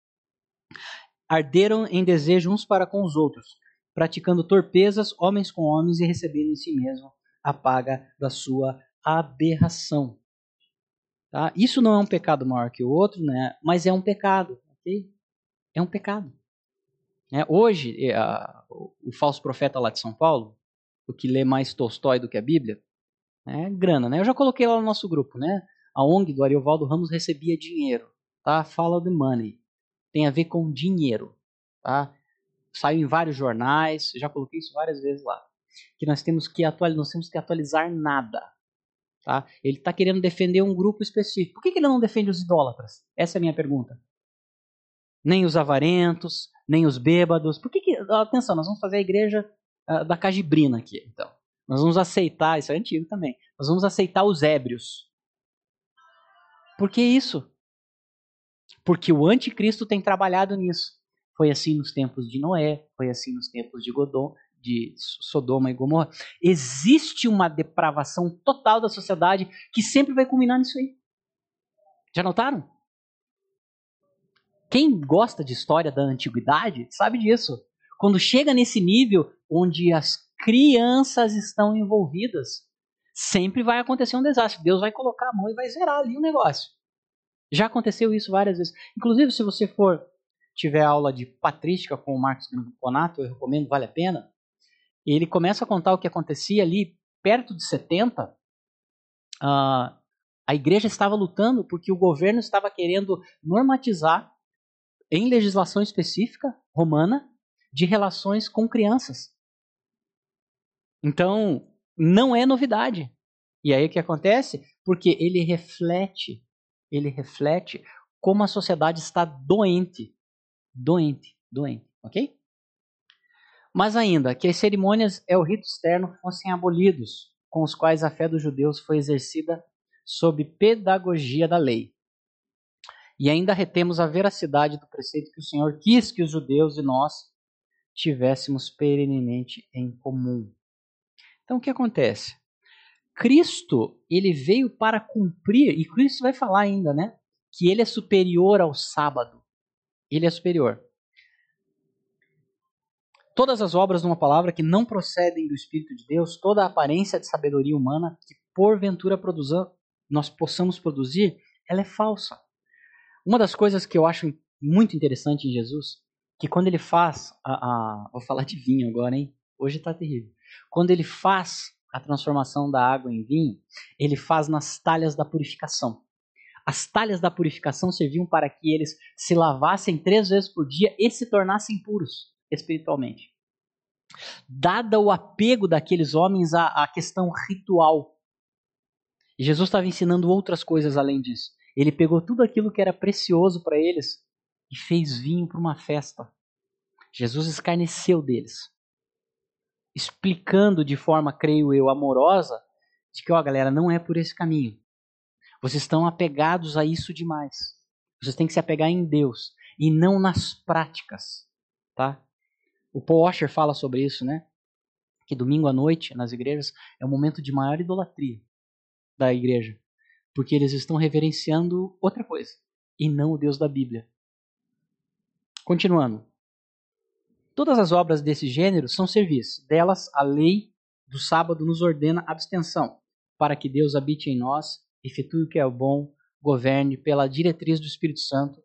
Arderam em desejo uns para com os outros, praticando torpezas, homens com homens, e recebendo em si mesmo a paga da sua aberração. Tá? Isso não é um pecado maior que o outro, né? mas é um pecado. Okay? É um pecado. É, hoje, é, o falso profeta lá de São Paulo, o que lê mais Tolstói do que a Bíblia, é grana. Né? Eu já coloquei lá no nosso grupo. Né? A ONG do Ariovaldo Ramos recebia dinheiro. Tá? Fala de money. Tem a ver com dinheiro. Tá? Saiu em vários jornais, já coloquei isso várias vezes lá. Que nós temos que atualizar, nós temos que atualizar nada. Tá? Ele está querendo defender um grupo específico. Por que, que ele não defende os idólatras? Essa é a minha pergunta. Nem os avarentos, nem os bêbados. Por que, que atenção, nós vamos fazer a igreja uh, da Cajibrina aqui, então. Nós vamos aceitar, isso é antigo também. Nós vamos aceitar os ébrios. Por que isso? Porque o anticristo tem trabalhado nisso. Foi assim nos tempos de Noé, foi assim nos tempos de Godom, de Sodoma e Gomorra, existe uma depravação total da sociedade que sempre vai culminar nisso aí. Já notaram? Quem gosta de história da antiguidade sabe disso. Quando chega nesse nível onde as crianças estão envolvidas, sempre vai acontecer um desastre. Deus vai colocar a mão e vai zerar ali o negócio. Já aconteceu isso várias vezes. Inclusive, se você for tiver aula de patrística com o Marcos Gramponato, eu recomendo, vale a pena. Ele começa a contar o que acontecia ali perto de 70. Uh, a igreja estava lutando porque o governo estava querendo normatizar, em legislação específica romana, de relações com crianças. Então, não é novidade. E aí o que acontece? Porque ele reflete, ele reflete como a sociedade está doente. Doente, doente, ok? Mas ainda, que as cerimônias é o rito externo fossem abolidos, com os quais a fé dos judeus foi exercida sob pedagogia da lei. E ainda retemos a veracidade do preceito que o Senhor quis que os judeus e nós tivéssemos perenemente em comum. Então o que acontece? Cristo, ele veio para cumprir, e Cristo vai falar ainda, né? Que ele é superior ao sábado. Ele é superior. Todas as obras de uma palavra que não procedem do Espírito de Deus, toda a aparência de sabedoria humana que porventura produza, nós possamos produzir, ela é falsa. Uma das coisas que eu acho muito interessante em Jesus, que quando ele faz a, a vou falar de vinho agora, hein? Hoje está terrível. Quando ele faz a transformação da água em vinho, ele faz nas talhas da purificação. As talhas da purificação serviam para que eles se lavassem três vezes por dia e se tornassem puros espiritualmente. Dada o apego daqueles homens à, à questão ritual, Jesus estava ensinando outras coisas além disso. Ele pegou tudo aquilo que era precioso para eles e fez vinho para uma festa. Jesus escarneceu deles, explicando de forma, creio eu, amorosa, de que, ó, galera, não é por esse caminho. Vocês estão apegados a isso demais. Vocês têm que se apegar em Deus e não nas práticas, tá? O Paul Washer fala sobre isso, né? Que domingo à noite, nas igrejas, é o momento de maior idolatria da igreja. Porque eles estão reverenciando outra coisa, e não o Deus da Bíblia. Continuando. Todas as obras desse gênero são serviços. Delas, a lei do sábado nos ordena abstenção, para que Deus habite em nós, efetue o que é bom, governe pela diretriz do Espírito Santo,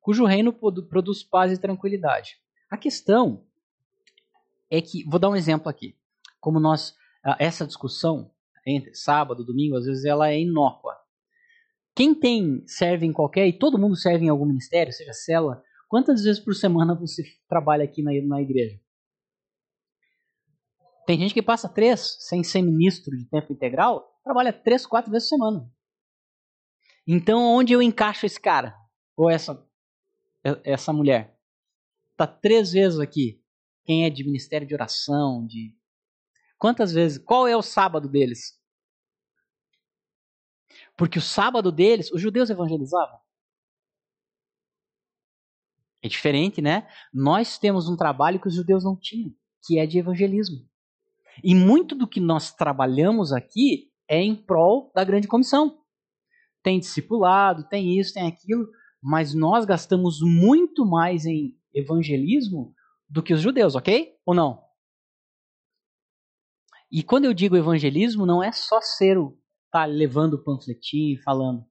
cujo reino produz paz e tranquilidade. A questão é que, vou dar um exemplo aqui. Como nós, ah, essa discussão entre sábado, domingo, às vezes ela é inócua. Quem tem, serve em qualquer, e todo mundo serve em algum ministério, seja cela, quantas vezes por semana você trabalha aqui na, na igreja? Tem gente que passa três, sem ser ministro de tempo integral, trabalha três, quatro vezes por semana. Então, onde eu encaixo esse cara? Ou essa, essa mulher? Tá três vezes aqui quem é de ministério de oração, de quantas vezes, qual é o sábado deles? Porque o sábado deles, os judeus evangelizavam. É diferente, né? Nós temos um trabalho que os judeus não tinham, que é de evangelismo. E muito do que nós trabalhamos aqui é em prol da grande comissão. Tem discipulado, tem isso, tem aquilo, mas nós gastamos muito mais em evangelismo do que os judeus, ok? Ou não? E quando eu digo evangelismo, não é só ser o tá levando o panfletinho e falando.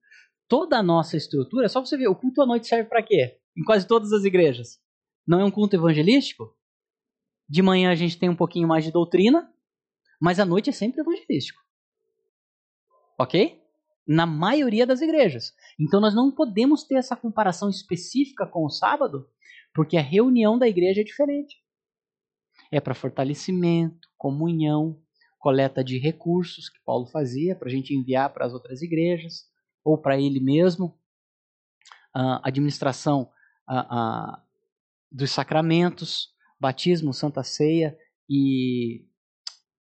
Toda a nossa estrutura, só você ver, o culto à noite serve para quê? Em quase todas as igrejas. Não é um culto evangelístico? De manhã a gente tem um pouquinho mais de doutrina, mas à noite é sempre evangelístico. Ok? Na maioria das igrejas. Então nós não podemos ter essa comparação específica com o sábado, porque a reunião da igreja é diferente. É para fortalecimento, comunhão, coleta de recursos que Paulo fazia para a gente enviar para as outras igrejas ou para ele mesmo, a administração dos sacramentos, batismo, santa ceia e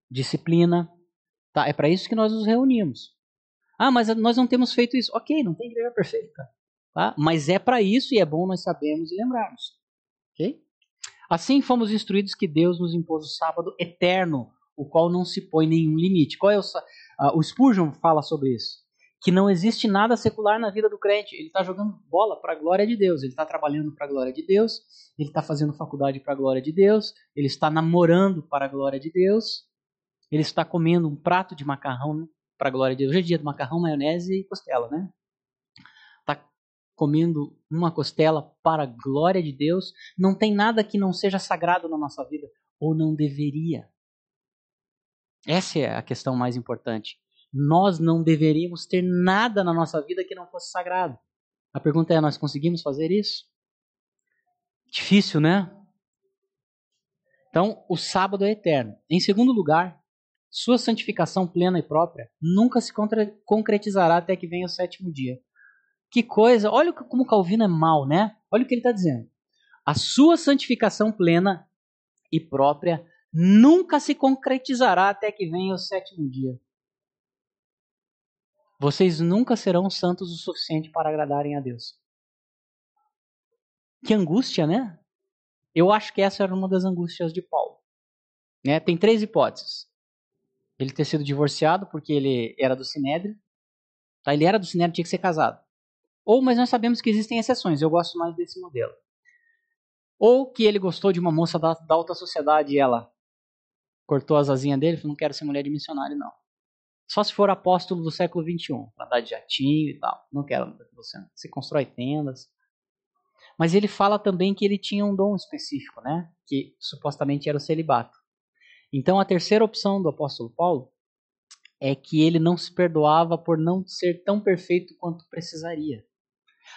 disciplina. Tá? É para isso que nós nos reunimos. Ah, mas nós não temos feito isso. Ok, não tem igreja perfeita. Tá? Mas é para isso e é bom nós sabermos e lembrarmos. Ok? Assim fomos instruídos que Deus nos impôs o sábado eterno o qual não se põe nenhum limite. Qual é o, uh, o Spurgeon fala sobre isso? Que não existe nada secular na vida do crente. Ele está jogando bola para a glória de Deus. Ele está trabalhando para a glória de Deus. Ele está fazendo faculdade para a glória de Deus. Ele está namorando para a glória de Deus. Ele está comendo um prato de macarrão para a glória de Deus. Hoje é dia de macarrão, maionese e costela, né? Comendo uma costela para a glória de Deus. Não tem nada que não seja sagrado na nossa vida. Ou não deveria. Essa é a questão mais importante. Nós não deveríamos ter nada na nossa vida que não fosse sagrado. A pergunta é: nós conseguimos fazer isso? Difícil, né? Então, o sábado é eterno. Em segundo lugar, sua santificação plena e própria nunca se concretizará até que venha o sétimo dia. Que coisa! Olha como Calvino é mal, né? Olha o que ele está dizendo. A sua santificação plena e própria nunca se concretizará até que venha o sétimo dia. Vocês nunca serão santos o suficiente para agradarem a Deus. Que angústia, né? Eu acho que essa era uma das angústias de Paulo. Né? Tem três hipóteses. Ele ter sido divorciado porque ele era do Sinédrio. Tá? Ele era do Sinédrio, tinha que ser casado. Ou, mas nós sabemos que existem exceções. Eu gosto mais desse modelo. Ou que ele gostou de uma moça da, da alta sociedade e ela cortou as asinhas dele e falou: não quero ser mulher de missionário, não. Só se for apóstolo do século XXI, para andar de jatinho e tal. Não quero você. Você constrói tendas. Mas ele fala também que ele tinha um dom específico, né? Que supostamente era o celibato. Então a terceira opção do apóstolo Paulo é que ele não se perdoava por não ser tão perfeito quanto precisaria.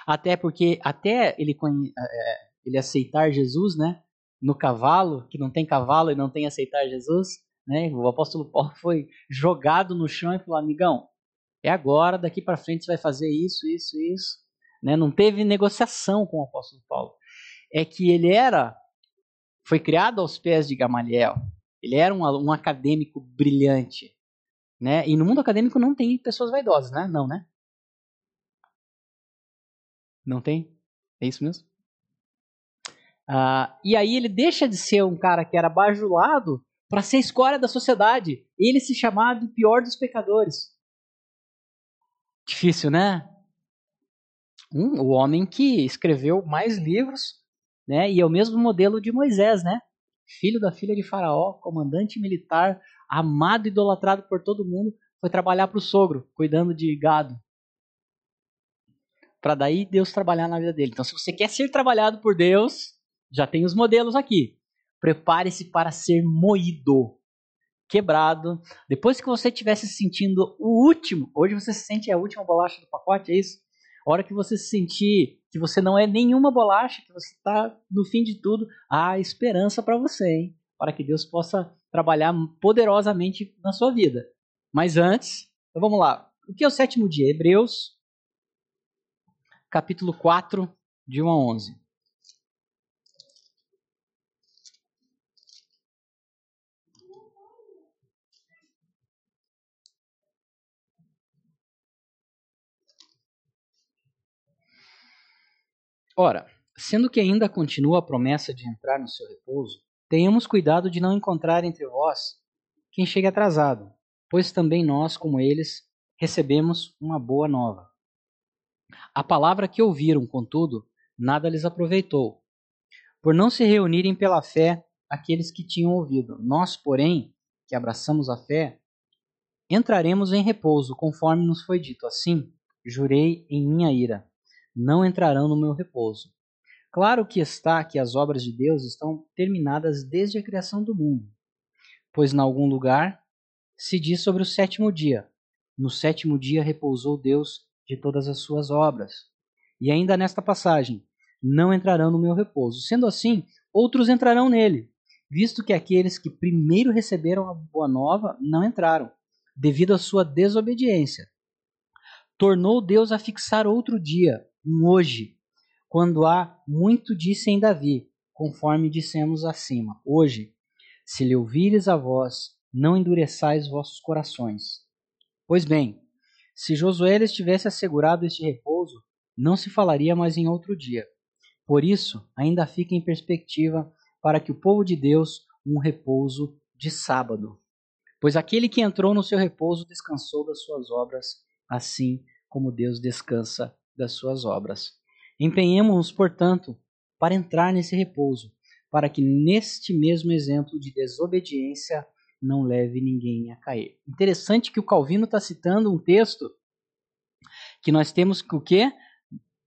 Até porque, até ele, é, ele aceitar Jesus, né? no cavalo, que não tem cavalo e não tem aceitar Jesus, né? O apóstolo Paulo foi jogado no chão e falou: "Amigão, é agora, daqui para frente você vai fazer isso, isso, isso", né? Não teve negociação com o apóstolo Paulo. É que ele era foi criado aos pés de Gamaliel. Ele era um, um acadêmico brilhante, né? E no mundo acadêmico não tem pessoas vaidosas, né? Não, né? Não tem? É isso mesmo? Uh, e aí ele deixa de ser um cara que era bajulado para ser escória da sociedade. Ele se chamar do pior dos pecadores. Difícil, né? Um, o homem que escreveu mais livros, né? E é o mesmo modelo de Moisés, né? Filho da filha de Faraó, comandante militar, amado e idolatrado por todo mundo, foi trabalhar para o sogro, cuidando de gado. Para daí Deus trabalhar na vida dele. Então, se você quer ser trabalhado por Deus, já tem os modelos aqui. Prepare-se para ser moído, quebrado. Depois que você estiver se sentindo o último, hoje você se sente a última bolacha do pacote, é isso? A hora que você se sentir que você não é nenhuma bolacha, que você está no fim de tudo, há esperança para você, hein? Para que Deus possa trabalhar poderosamente na sua vida. Mas antes, então vamos lá. O que é o sétimo dia? Hebreus, capítulo 4, de 1 a 11. Ora, sendo que ainda continua a promessa de entrar no seu repouso, tenhamos cuidado de não encontrar entre vós quem chegue atrasado, pois também nós, como eles, recebemos uma boa nova. A palavra que ouviram, contudo, nada lhes aproveitou, por não se reunirem pela fé aqueles que tinham ouvido. Nós, porém, que abraçamos a fé, entraremos em repouso, conforme nos foi dito. Assim, jurei em minha ira: não entrarão no meu repouso. Claro que está que as obras de Deus estão terminadas desde a criação do mundo, pois em algum lugar se diz sobre o sétimo dia: no sétimo dia repousou Deus de todas as suas obras. E ainda nesta passagem: não entrarão no meu repouso. Sendo assim, outros entrarão nele, visto que aqueles que primeiro receberam a boa nova não entraram, devido à sua desobediência. Tornou Deus a fixar outro dia, um hoje, quando há muito disse em Davi, conforme dissemos acima. Hoje, se lhe ouvires a voz, não endureçais vossos corações. Pois bem, se Josué lhes tivesse assegurado este repouso, não se falaria mais em outro dia. Por isso, ainda fica em perspectiva para que o povo de Deus um repouso de sábado. Pois aquele que entrou no seu repouso descansou das suas obras, assim como Deus descansa das suas obras. Empenhemos-nos, portanto, para entrar nesse repouso, para que neste mesmo exemplo de desobediência não leve ninguém a cair. Interessante que o Calvino está citando um texto que nós temos que o quê?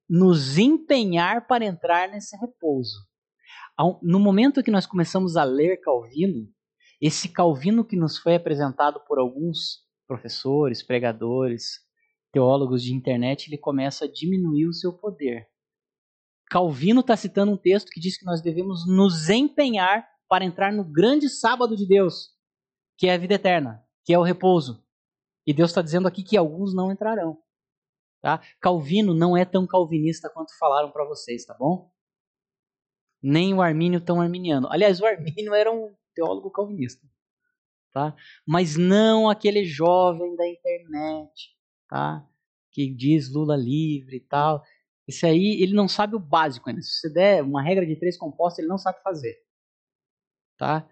Nos empenhar para entrar nesse repouso. No momento que nós começamos a ler Calvino, esse Calvino que nos foi apresentado por alguns professores, pregadores, teólogos de internet, ele começa a diminuir o seu poder. Calvino está citando um texto que diz que nós devemos nos empenhar para entrar no grande sábado de Deus, que é a vida eterna, que é o repouso. E Deus está dizendo aqui que alguns não entrarão. Tá? Calvino não é tão calvinista quanto falaram para vocês, tá bom? Nem o Armínio tão arminiano. Aliás, o Armínio era um teólogo calvinista, tá? Mas não aquele jovem da internet, tá? Que diz Lula livre e tal. Esse aí, ele não sabe o básico ainda. Se você der uma regra de três compostos, ele não sabe fazer. Tá?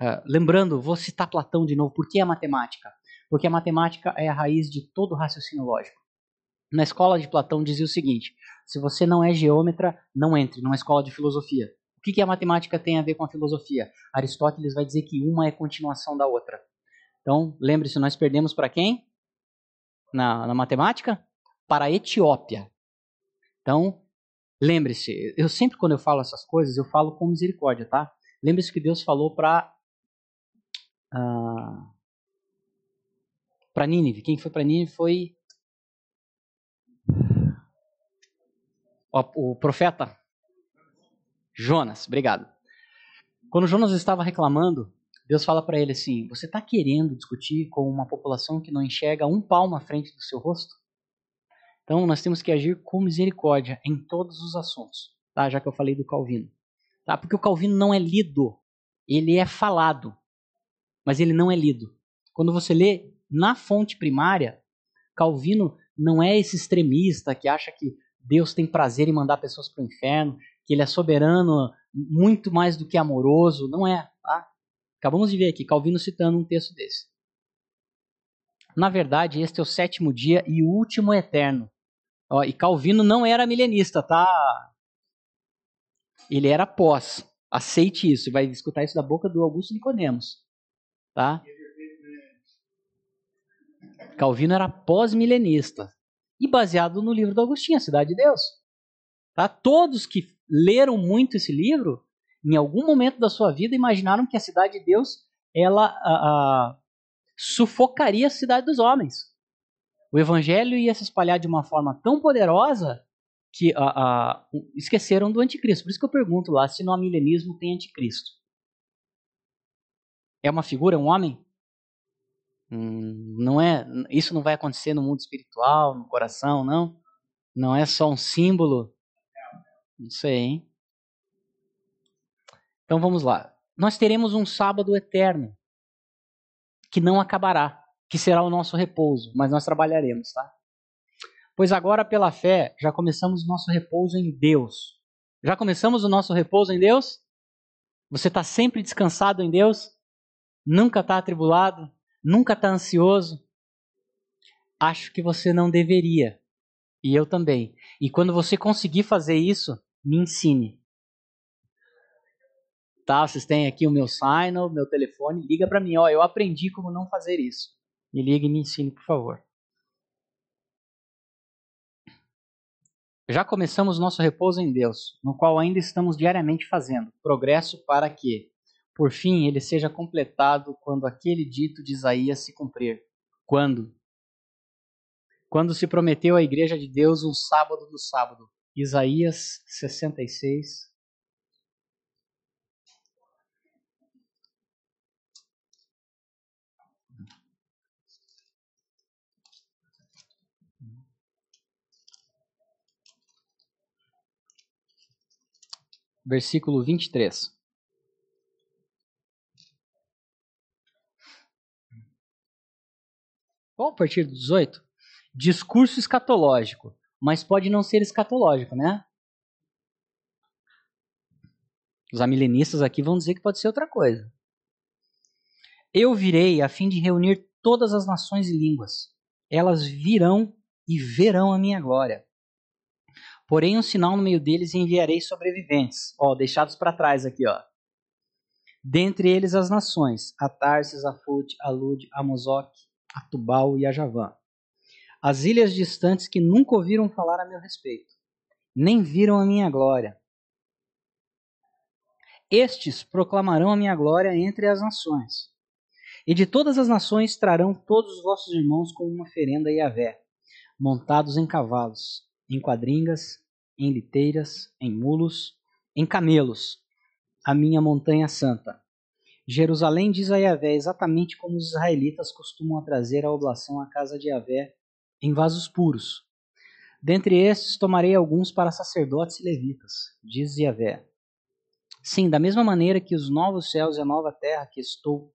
Uh, lembrando, vou citar Platão de novo. Por que a matemática? Porque a matemática é a raiz de todo raciocínio lógico. Na escola de Platão dizia o seguinte: se você não é geômetra, não entre numa escola de filosofia. O que, que a matemática tem a ver com a filosofia? Aristóteles vai dizer que uma é continuação da outra. Então, lembre-se, nós perdemos para quem? Na, na matemática? Para a Etiópia. Então, lembre-se, eu sempre quando eu falo essas coisas, eu falo com misericórdia, tá? Lembre-se que Deus falou para ah, para Nínive. Quem foi para Nínive foi o, o profeta Jonas. Obrigado. Quando Jonas estava reclamando, Deus fala para ele assim: Você está querendo discutir com uma população que não enxerga um palmo à frente do seu rosto? Então, nós temos que agir com misericórdia em todos os assuntos, tá? Já que eu falei do Calvino. Tá? Porque o Calvino não é lido, ele é falado, mas ele não é lido. Quando você lê na fonte primária, Calvino não é esse extremista que acha que Deus tem prazer em mandar pessoas para o inferno, que ele é soberano muito mais do que amoroso. Não é. Tá? Acabamos de ver aqui Calvino citando um texto desse. Na verdade, este é o sétimo dia e o último eterno. Ó, e Calvino não era milenista, tá? Ele era pós. Aceite isso. Vai escutar isso da boca do Augusto Nicodemos. Tá? Calvino era pós-milenista. E baseado no livro do Agostinho, A Cidade de Deus. Tá? Todos que leram muito esse livro, em algum momento da sua vida, imaginaram que a Cidade de Deus ela a, a, sufocaria a cidade dos homens o evangelho ia se espalhar de uma forma tão poderosa que uh, esqueceram do anticristo. Por isso que eu pergunto lá se no milenismo tem anticristo. É uma figura, é um homem? Hum, não é. Isso não vai acontecer no mundo espiritual, no coração, não. Não é só um símbolo. Não sei, hein? Então vamos lá. Nós teremos um sábado eterno que não acabará que será o nosso repouso, mas nós trabalharemos, tá? Pois agora, pela fé, já começamos nosso repouso em Deus. Já começamos o nosso repouso em Deus? Você está sempre descansado em Deus? Nunca está atribulado? Nunca está ansioso? Acho que você não deveria. E eu também. E quando você conseguir fazer isso, me ensine. Tá, vocês têm aqui o meu sign, o meu telefone, liga para mim, ó, eu aprendi como não fazer isso. Me liga e me ensine, por favor. Já começamos nosso repouso em Deus, no qual ainda estamos diariamente fazendo progresso para que, por fim, ele seja completado quando aquele dito de Isaías se cumprir. Quando? Quando se prometeu à igreja de Deus um sábado do sábado. Isaías 66, versículo 23. A partir do 18? Discurso escatológico, mas pode não ser escatológico, né? Os amilenistas aqui vão dizer que pode ser outra coisa. Eu virei a fim de reunir todas as nações e línguas. Elas virão e verão a minha glória. Porém, um sinal no meio deles enviarei sobreviventes, ó, deixados para trás aqui, ó. Dentre eles as nações, a Tarsis, a Fut, a Lud, a Mozoc, a Tubal e a Javã. As ilhas distantes que nunca ouviram falar a meu respeito, nem viram a minha glória. Estes proclamarão a minha glória entre as nações. E de todas as nações trarão todos os vossos irmãos com uma oferenda a Yahvé, montados em cavalos, em quadringas, em liteiras, em mulos, em camelos, a minha montanha santa. Jerusalém diz a Yahvé exatamente como os israelitas costumam trazer a oblação à casa de Yahvé em vasos puros. Dentre estes tomarei alguns para sacerdotes e levitas, diz Yahvé. Sim, da mesma maneira que os novos céus e a nova terra que estou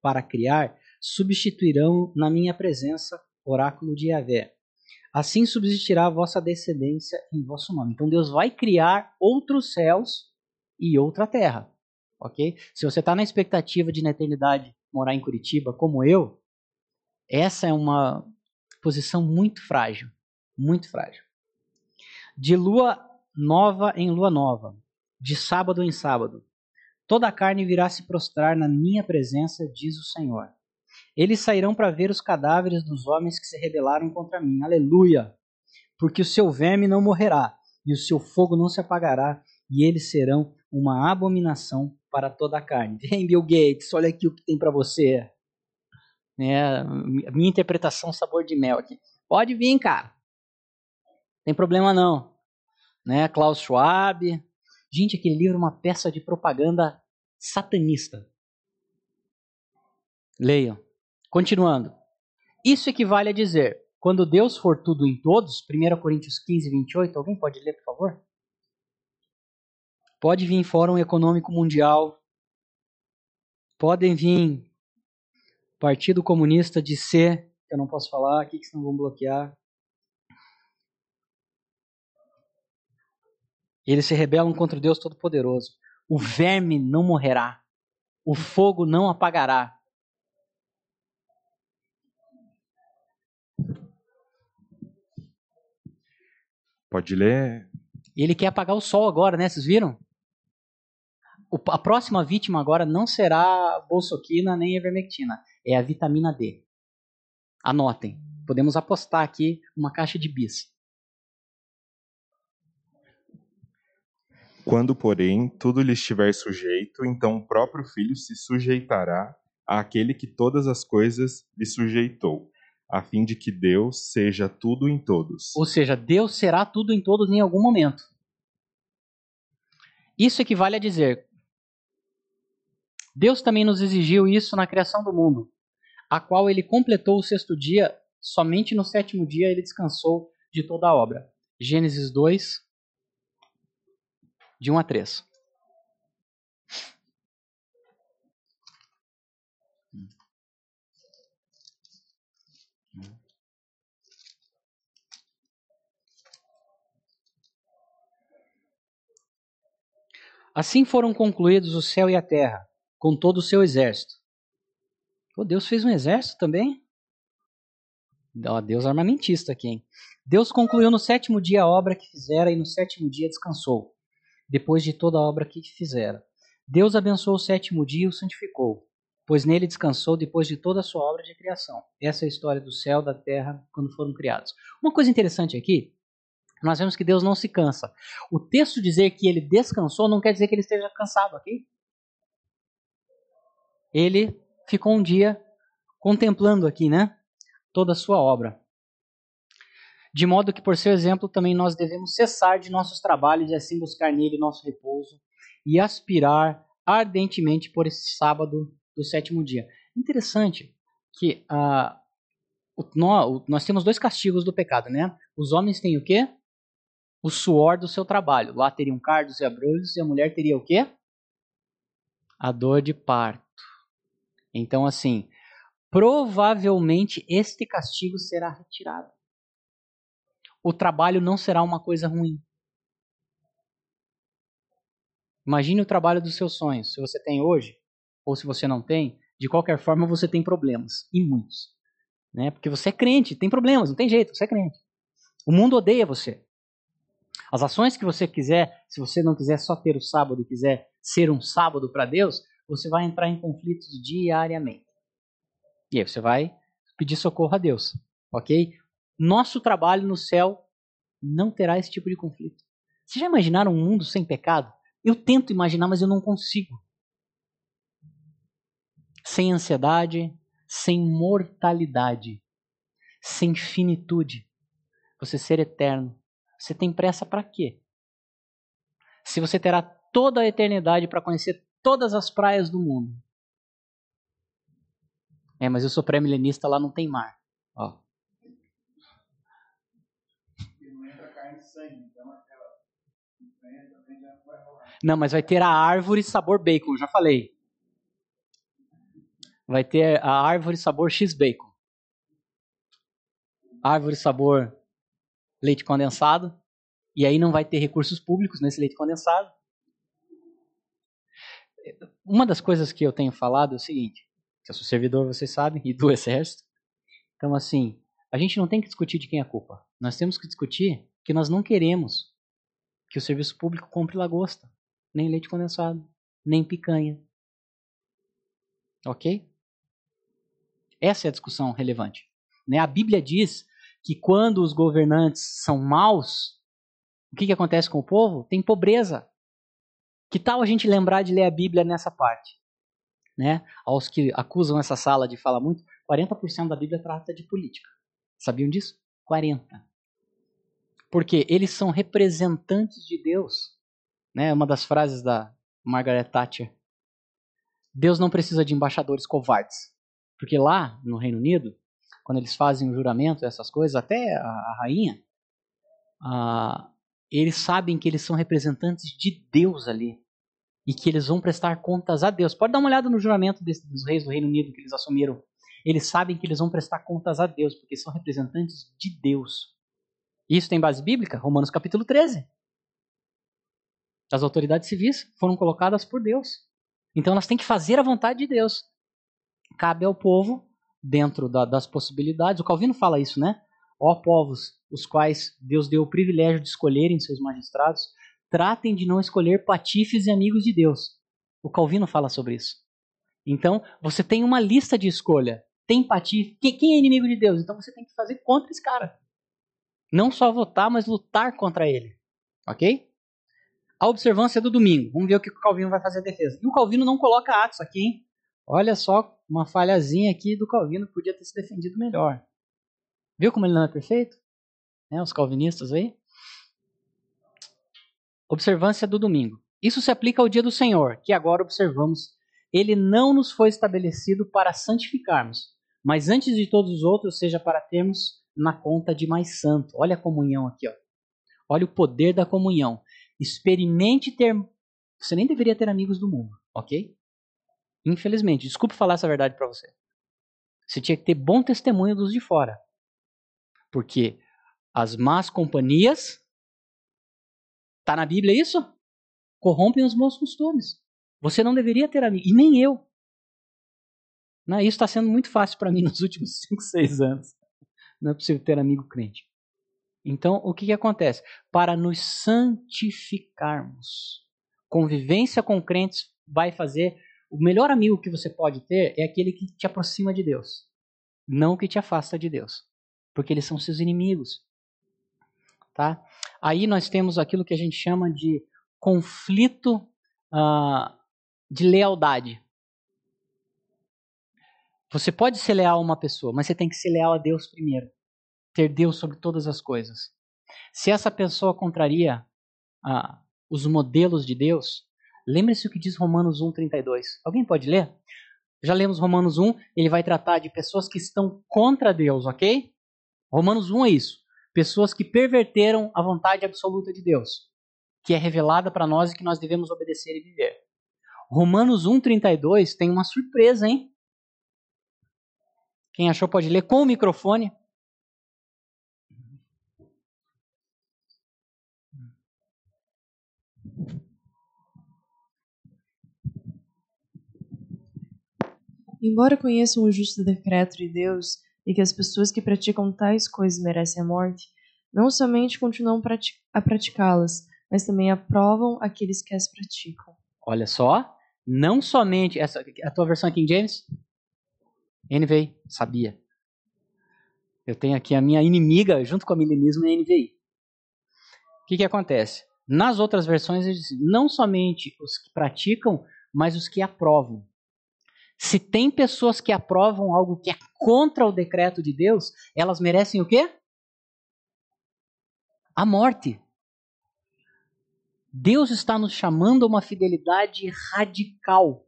para criar substituirão na minha presença oráculo de Yahvé. Assim subsistirá a vossa descendência em vosso nome. Então Deus vai criar outros céus e outra terra. Ok? Se você está na expectativa de na eternidade morar em Curitiba, como eu, essa é uma posição muito frágil. Muito frágil. De lua nova em lua nova, de sábado em sábado, toda a carne virá se prostrar na minha presença, diz o Senhor. Eles sairão para ver os cadáveres dos homens que se rebelaram contra mim. Aleluia! Porque o seu verme não morrerá, e o seu fogo não se apagará, e eles serão uma abominação para toda a carne. Vem, Bill Gates, olha aqui o que tem para você. É, minha interpretação sabor de mel aqui. Pode vir, cara. Tem problema não. Né? Klaus Schwab. Gente, aquele livro é uma peça de propaganda satanista. Leiam. Continuando. Isso equivale a dizer, quando Deus for tudo em todos, 1 Coríntios 15, 28, alguém pode ler, por favor? Pode vir Fórum Econômico Mundial, podem vir Partido Comunista de C, que eu não posso falar aqui, que senão vão bloquear. Eles se rebelam contra Deus Todo-Poderoso. O verme não morrerá, o fogo não apagará, Pode ler. Ele quer apagar o sol agora, né? Vocês viram? A próxima vítima agora não será bolsoquina nem ivermectina, é a vitamina D. Anotem. Podemos apostar aqui uma caixa de bis. Quando, porém, tudo lhe estiver sujeito, então o próprio filho se sujeitará àquele que todas as coisas lhe sujeitou, a fim de que Deus seja tudo em todos. Ou seja, Deus será tudo em todos em algum momento. Isso equivale a dizer: Deus também nos exigiu isso na criação do mundo, a qual ele completou o sexto dia, somente no sétimo dia ele descansou de toda a obra. Gênesis 2, de 1 a 3. Assim foram concluídos o céu e a terra, com todo o seu exército. Oh, Deus fez um exército também? Oh, Deus armamentista aqui, hein? Deus concluiu no sétimo dia a obra que fizera e no sétimo dia descansou, depois de toda a obra que fizera. Deus abençoou o sétimo dia e o santificou, pois nele descansou depois de toda a sua obra de criação. Essa é a história do céu, da terra, quando foram criados. Uma coisa interessante aqui, nós vemos que Deus não se cansa. O texto dizer que ele descansou não quer dizer que ele esteja cansado, ok? Ele ficou um dia contemplando aqui, né? Toda a sua obra. De modo que, por seu exemplo, também nós devemos cessar de nossos trabalhos e assim buscar nele nosso repouso e aspirar ardentemente por esse sábado do sétimo dia. Interessante que o, nós, nós temos dois castigos do pecado, né? Os homens têm o quê? O suor do seu trabalho. Lá teriam cardos e abrolhos e a mulher teria o quê? A dor de parto. Então, assim, provavelmente este castigo será retirado. O trabalho não será uma coisa ruim. Imagine o trabalho dos seus sonhos. Se você tem hoje, ou se você não tem, de qualquer forma você tem problemas, e muitos. Né? Porque você é crente, tem problemas, não tem jeito, você é crente. O mundo odeia você. As ações que você quiser, se você não quiser só ter o sábado e quiser ser um sábado para Deus, você vai entrar em conflitos diariamente. E aí você vai pedir socorro a Deus, ok? Nosso trabalho no céu não terá esse tipo de conflito. Vocês já imaginaram um mundo sem pecado? Eu tento imaginar, mas eu não consigo sem ansiedade, sem mortalidade, sem finitude. Você ser eterno. Você tem pressa para quê? Se você terá toda a eternidade para conhecer todas as praias do mundo. É, mas eu sou pré-milenista, lá não tem mar. Ó. Não, mas vai ter a árvore sabor bacon, já falei vai ter a árvore sabor X-Bacon. Árvore sabor leite condensado. E aí não vai ter recursos públicos nesse leite condensado. Uma das coisas que eu tenho falado é o seguinte: que eu sou servidor, vocês sabem, e do exército. Então, assim, a gente não tem que discutir de quem é a culpa. Nós temos que discutir que nós não queremos que o serviço público compre lagosta, nem leite condensado, nem picanha. Ok? Essa é a discussão relevante. Né? A Bíblia diz que quando os governantes são maus, o que, que acontece com o povo? Tem pobreza. Que tal a gente lembrar de ler a Bíblia nessa parte? Né? Aos que acusam essa sala de falar muito, 40% da Bíblia trata de política. Sabiam disso? 40. Porque eles são representantes de Deus. Né? Uma das frases da Margaret Thatcher. Deus não precisa de embaixadores covardes. Porque lá no Reino Unido, quando eles fazem o juramento, essas coisas, até a, a rainha, a, eles sabem que eles são representantes de Deus ali. E que eles vão prestar contas a Deus. Pode dar uma olhada no juramento desse, dos reis do Reino Unido que eles assumiram. Eles sabem que eles vão prestar contas a Deus, porque são representantes de Deus. Isso tem base bíblica? Romanos capítulo 13. As autoridades civis foram colocadas por Deus. Então elas têm que fazer a vontade de Deus cabe ao povo, dentro da, das possibilidades. O Calvino fala isso, né? Ó povos, os quais Deus deu o privilégio de escolherem seus magistrados, tratem de não escolher patifes e amigos de Deus. O Calvino fala sobre isso. Então, você tem uma lista de escolha. Tem patife. Quem é inimigo de Deus? Então você tem que fazer contra esse cara. Não só votar, mas lutar contra ele. Ok? A observância do domingo. Vamos ver o que o Calvino vai fazer a defesa. E o Calvino não coloca Atos aqui, hein? Olha só uma falhazinha aqui do Calvino podia ter se defendido melhor. Viu como ele não é perfeito? Né, os calvinistas aí. Observância do domingo. Isso se aplica ao dia do Senhor, que agora observamos. Ele não nos foi estabelecido para santificarmos, mas antes de todos os outros, seja para termos na conta de mais santo. Olha a comunhão aqui, ó. Olha o poder da comunhão. Experimente ter. Você nem deveria ter amigos do mundo, ok? Infelizmente, desculpe falar essa verdade para você. Você tinha que ter bom testemunho dos de fora. Porque as más companhias. Tá na Bíblia isso? corrompem os bons costumes. Você não deveria ter amigo, e nem eu. Não, isso está sendo muito fácil para mim nos últimos 5, 6 anos. Não é possível ter amigo crente. Então, o que, que acontece? Para nos santificarmos. Convivência com crentes vai fazer. O melhor amigo que você pode ter é aquele que te aproxima de Deus, não que te afasta de Deus, porque eles são seus inimigos. Tá? Aí nós temos aquilo que a gente chama de conflito uh, de lealdade. Você pode ser leal a uma pessoa, mas você tem que ser leal a Deus primeiro ter Deus sobre todas as coisas. Se essa pessoa contraria ah, os modelos de Deus, lembre-se o que diz Romanos 1,32. Alguém pode ler? Já lemos Romanos 1, ele vai tratar de pessoas que estão contra Deus, ok? Romanos 1 é isso. Pessoas que perverteram a vontade absoluta de Deus, que é revelada para nós e que nós devemos obedecer e viver. Romanos 1,32 tem uma surpresa, hein? Quem achou pode ler com o microfone. Embora conheçam o justo decreto de Deus e que as pessoas que praticam tais coisas merecem a morte, não somente continuam a praticá-las, mas também aprovam aqueles que as praticam. Olha só, não somente essa a tua versão aqui em James NVI, sabia. Eu tenho aqui a minha inimiga junto com a milenismo em NVI. O que, que acontece? Nas outras versões, ele diz, não somente os que praticam, mas os que aprovam. Se tem pessoas que aprovam algo que é contra o decreto de Deus, elas merecem o quê? A morte. Deus está nos chamando a uma fidelidade radical.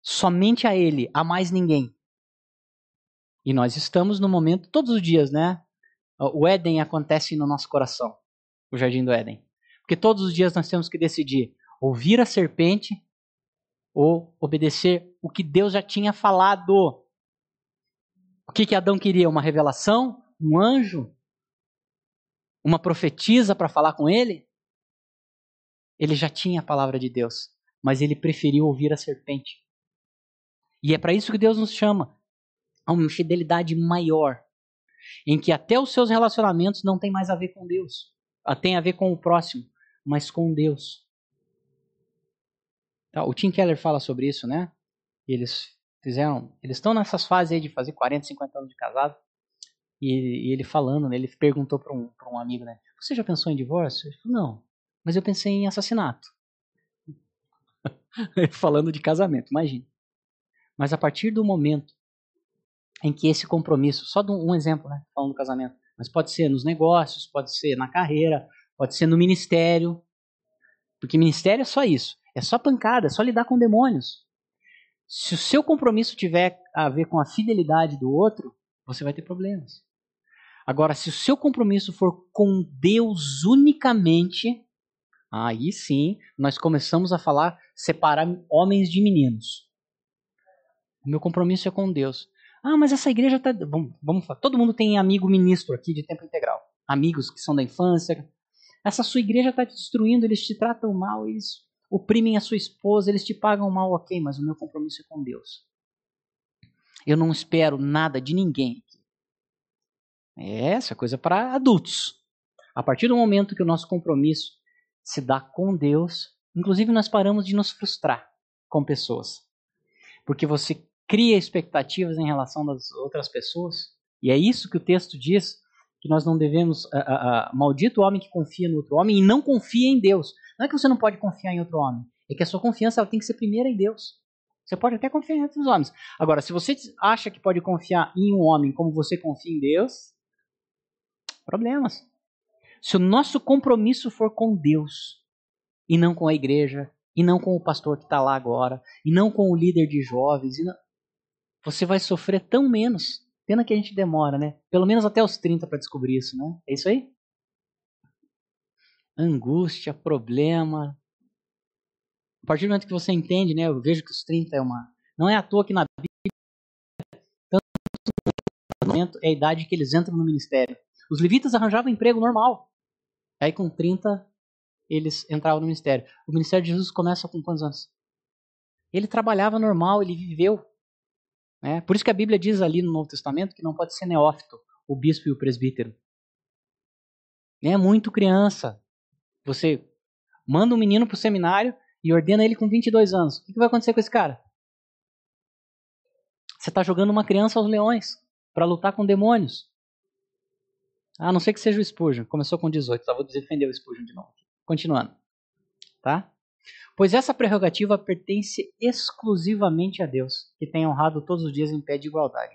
Somente a Ele, a mais ninguém. E nós estamos no momento, todos os dias, né? O Éden acontece no nosso coração, o jardim do Éden. Porque todos os dias nós temos que decidir ouvir a serpente ou obedecer o que Deus já tinha falado. O que, que Adão queria? Uma revelação? Um anjo? Uma profetisa para falar com ele? Ele já tinha a palavra de Deus, mas ele preferiu ouvir a serpente. E é para isso que Deus nos chama a uma fidelidade maior, em que até os seus relacionamentos não tem mais a ver com Deus, tem a ver com o próximo, mas com Deus. Tá, o Tim Keller fala sobre isso, né? Eles fizeram, eles estão nessas fases aí de fazer 40, 50 anos de casado. E, e ele falando, né, ele perguntou para um, um amigo, né? Você já pensou em divórcio? Ele falou, não, mas eu pensei em assassinato. falando de casamento, imagine. Mas a partir do momento em que esse compromisso, só um exemplo, né, falando do casamento, mas pode ser nos negócios, pode ser na carreira, pode ser no ministério, porque ministério é só isso. É só pancada, é só lidar com demônios. Se o seu compromisso tiver a ver com a fidelidade do outro, você vai ter problemas. Agora, se o seu compromisso for com Deus unicamente, aí sim nós começamos a falar separar homens de meninos. O meu compromisso é com Deus. Ah, mas essa igreja está. Vamos, vamos falar. Todo mundo tem amigo ministro aqui de tempo integral. Amigos que são da infância. Essa sua igreja está te destruindo, eles te tratam mal, eles oprimem a sua esposa, eles te pagam mal, ok, mas o meu compromisso é com Deus. Eu não espero nada de ninguém. É, essa coisa para adultos. A partir do momento que o nosso compromisso se dá com Deus, inclusive nós paramos de nos frustrar com pessoas. Porque você cria expectativas em relação das outras pessoas, e é isso que o texto diz, que nós não devemos. Uh, uh, uh, maldito o homem que confia no outro homem e não confia em Deus. Não é que você não pode confiar em outro homem, é que a sua confiança ela tem que ser primeira em Deus. Você pode até confiar em outros homens. Agora, se você acha que pode confiar em um homem como você confia em Deus, problemas. Se o nosso compromisso for com Deus e não com a igreja, e não com o pastor que está lá agora, e não com o líder de jovens, não... você vai sofrer tão menos. Pena que a gente demora, né? Pelo menos até os 30 para descobrir isso, né? É isso aí? Angústia, problema. A partir do momento que você entende, né, eu vejo que os 30 é uma. Não é à toa que na Bíblia, tanto momento é a idade que eles entram no ministério. Os levitas arranjavam emprego normal. Aí com 30, eles entravam no ministério. O ministério de Jesus começa com quantos anos? Ele trabalhava normal, ele viveu. Né? Por isso que a Bíblia diz ali no Novo Testamento que não pode ser neófito, o bispo e o presbítero. É muito criança. Você manda um menino para o seminário e ordena ele com 22 anos. O que vai acontecer com esse cara? Você está jogando uma criança aos leões para lutar com demônios. A não ser que seja o Spurgeon. Começou com 18, só vou defender o Spurgeon de novo. Continuando. Tá? Pois essa prerrogativa pertence exclusivamente a Deus, que tem honrado todos os dias em pé de igualdade.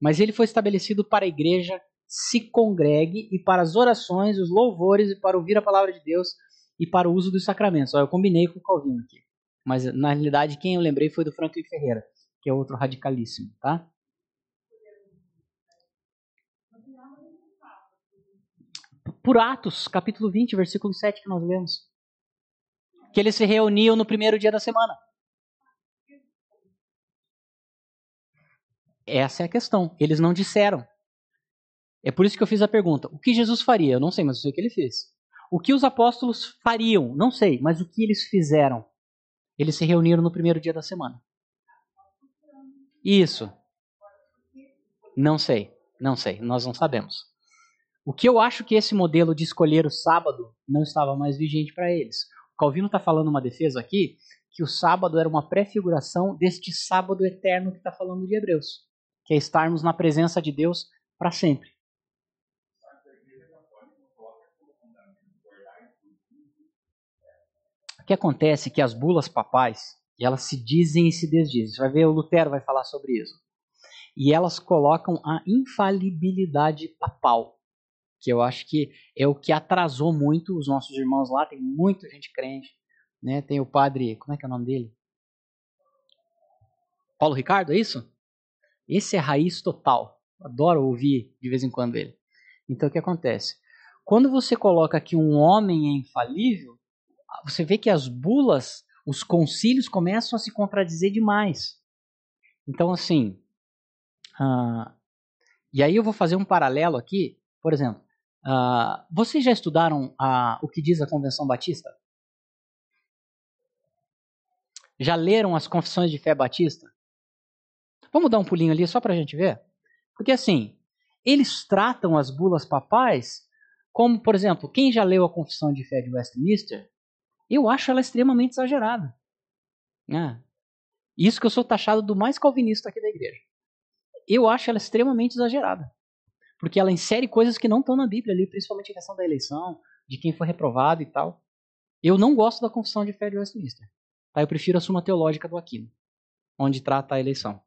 Mas ele foi estabelecido para a igreja se congregue e para as orações, os louvores e para ouvir a palavra de Deus e para o uso dos sacramentos. Ó, eu combinei com o Calvino aqui. Mas na realidade quem eu lembrei foi do Franklin Ferreira, que é outro radicalíssimo, tá? Por Atos, capítulo 20, versículo 7 que nós lemos. Que eles se reuniam no primeiro dia da semana. Essa é a questão. Eles não disseram. É por isso que eu fiz a pergunta: o que Jesus faria? Eu não sei, mas eu sei o que ele fez. O que os apóstolos fariam? Não sei, mas o que eles fizeram? Eles se reuniram no primeiro dia da semana. Isso. Não sei, não sei, nós não sabemos. O que eu acho que esse modelo de escolher o sábado não estava mais vigente para eles. O Calvino está falando uma defesa aqui que o sábado era uma prefiguração deste sábado eterno que está falando de Hebreus, que é estarmos na presença de Deus para sempre. O que acontece é que as bulas papais, elas se dizem e se desdizem. Você vai ver, o Lutero vai falar sobre isso. E elas colocam a infalibilidade papal, que eu acho que é o que atrasou muito os nossos irmãos lá. Tem muita gente crente, né? Tem o padre, como é que é o nome dele? Paulo Ricardo, é isso? Esse é raiz total. Adoro ouvir de vez em quando ele. Então o que acontece? Quando você coloca que um homem é infalível, você vê que as bulas, os concílios começam a se contradizer demais. Então, assim. Uh, e aí eu vou fazer um paralelo aqui. Por exemplo, uh, vocês já estudaram uh, o que diz a Convenção Batista? Já leram as confissões de fé batista? Vamos dar um pulinho ali só para a gente ver? Porque assim, eles tratam as bulas papais como, por exemplo, quem já leu a confissão de fé de Westminster eu acho ela extremamente exagerada. É. Isso que eu sou taxado do mais calvinista aqui da igreja. Eu acho ela extremamente exagerada. Porque ela insere coisas que não estão na Bíblia ali, principalmente a questão da eleição, de quem foi reprovado e tal. Eu não gosto da confissão de fé de Westminster. Tá? Eu prefiro a Suma Teológica do Aquino, onde trata a eleição.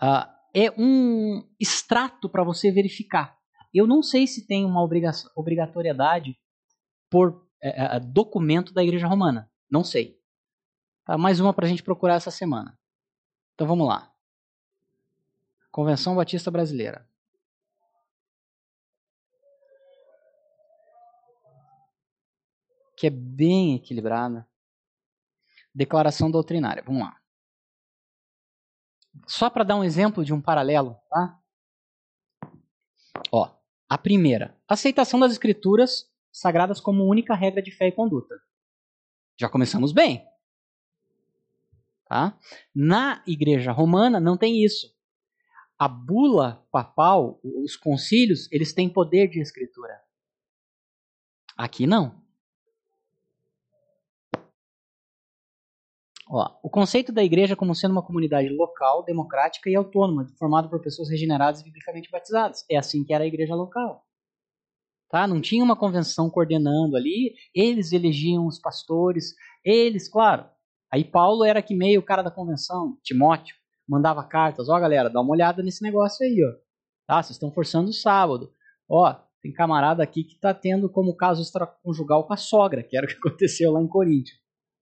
Uh, é um extrato para você verificar. Eu não sei se tem uma obrigatoriedade por é, é, documento da Igreja Romana. Não sei. Tá, mais uma para a gente procurar essa semana. Então vamos lá. Convenção Batista Brasileira. Que é bem equilibrada. Declaração doutrinária. Vamos lá. Só para dar um exemplo de um paralelo, tá? Ó, a primeira, aceitação das escrituras sagradas como única regra de fé e conduta. Já começamos bem. Tá? Na igreja romana não tem isso. A bula papal, os concílios, eles têm poder de escritura. Aqui não. Ó, o conceito da igreja como sendo uma comunidade local, democrática e autônoma, formada por pessoas regeneradas e biblicamente batizadas. É assim que era a igreja local tá? Não tinha uma convenção coordenando ali, eles elegiam os pastores, eles, claro. Aí Paulo era que meio o cara da convenção, Timóteo, mandava cartas, ó oh, galera, dá uma olhada nesse negócio aí, ó. Tá, vocês estão forçando o sábado. Ó, tem camarada aqui que está tendo como caso extraconjugal com a sogra, que era o que aconteceu lá em Coríntios.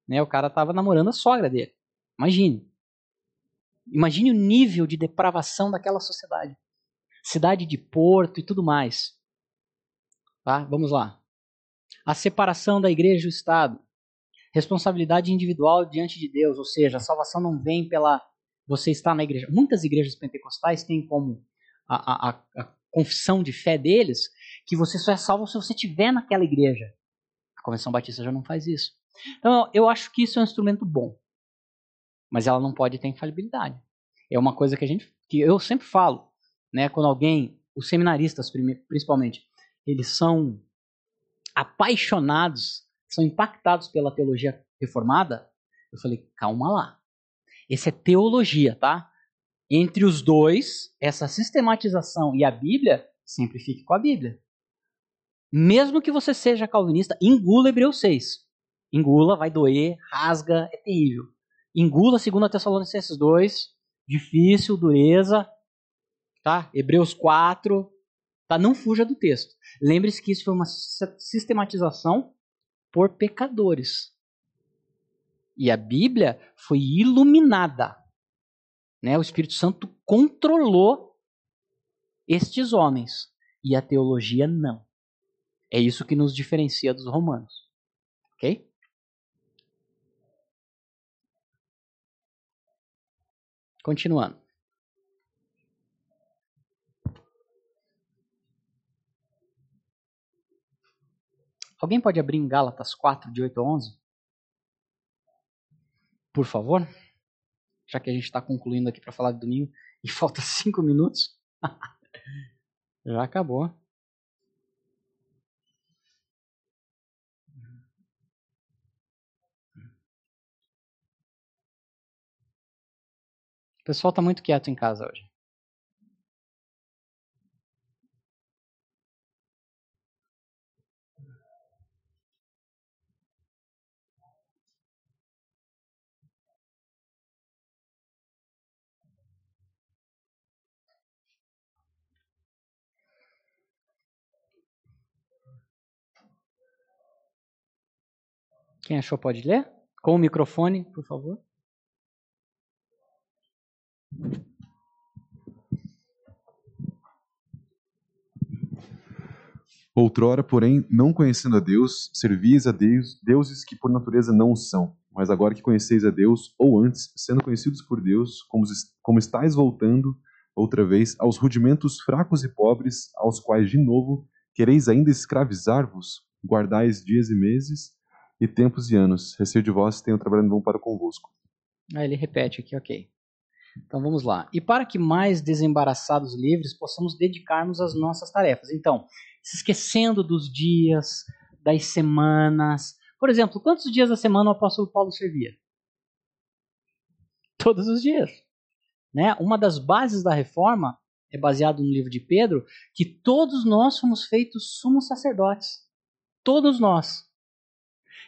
Né, o cara estava namorando a sogra dele. Imagine. Imagine o nível de depravação daquela sociedade. Cidade de Porto e tudo mais. Tá? Vamos lá. A separação da igreja e do Estado. Responsabilidade individual diante de Deus, ou seja, a salvação não vem pela você estar na igreja. Muitas igrejas pentecostais têm como a, a, a confissão de fé deles que você só é salvo se você estiver naquela igreja. Convenção Batista já não faz isso. Então, eu acho que isso é um instrumento bom. Mas ela não pode ter infalibilidade. É uma coisa que a gente que eu sempre falo, né, quando alguém, os seminaristas principalmente, eles são apaixonados, são impactados pela teologia reformada, eu falei, calma lá. Esse é teologia, tá? Entre os dois, essa sistematização e a Bíblia, sempre fique com a Bíblia. Mesmo que você seja calvinista, engula Hebreus 6. Engula, vai doer, rasga, é terrível. Engula 2 Tessalonicenses 2, difícil, dureza, tá? Hebreus 4, tá? Não fuja do texto. Lembre-se que isso foi uma sistematização por pecadores. E a Bíblia foi iluminada. Né? O Espírito Santo controlou estes homens e a teologia não. É isso que nos diferencia dos romanos. Ok? Continuando. Alguém pode abrir em Gálatas 4, de 8 a 11? Por favor? Já que a gente está concluindo aqui para falar de domingo e falta 5 minutos. Já acabou. O pessoal está muito quieto em casa hoje. Quem achou pode ler? Com o microfone, por favor. Outrora, porém, não conhecendo a Deus, servis a Deus, deuses que por natureza não são. Mas agora que conheceis a Deus, ou antes, sendo conhecidos por Deus, como, como estáis voltando outra vez aos rudimentos fracos e pobres, aos quais de novo quereis ainda escravizar-vos, guardais dias e meses, e tempos e anos. Receio de vós tenho trabalhando bom para convosco. Aí ele repete aqui, ok. Então vamos lá. E para que mais desembaraçados livres possamos dedicarmos às nossas tarefas. Então, se esquecendo dos dias, das semanas. Por exemplo, quantos dias da semana o apóstolo Paulo servia? Todos os dias. Né? Uma das bases da reforma é baseado no livro de Pedro, que todos nós fomos feitos sumos sacerdotes. Todos nós.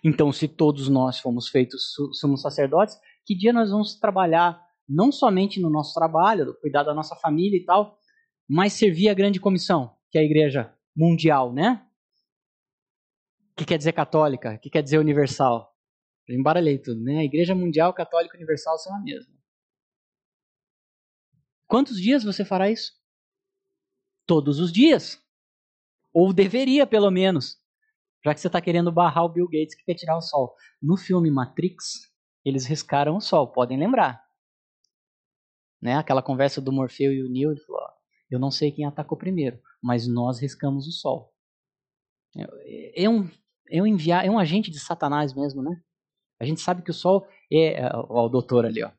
Então, se todos nós fomos feitos somos sacerdotes, que dia nós vamos trabalhar não somente no nosso trabalho, cuidar da nossa família e tal, mas servir a grande comissão, que é a igreja mundial, né? Que quer dizer católica? Que quer dizer universal? Eu embaralhei tudo, né? A igreja mundial, católica universal são a mesma. Quantos dias você fará isso? Todos os dias. Ou deveria, pelo menos já que você está querendo barrar o Bill Gates que quer tirar o Sol. No filme Matrix, eles riscaram o Sol, podem lembrar. Né? Aquela conversa do Morfeu e o Neo, ele falou, eu não sei quem atacou primeiro, mas nós riscamos o Sol. É, é um, é um, enviar, é um agente de Satanás mesmo, né? A gente sabe que o Sol é, é ó, o doutor ali, ó.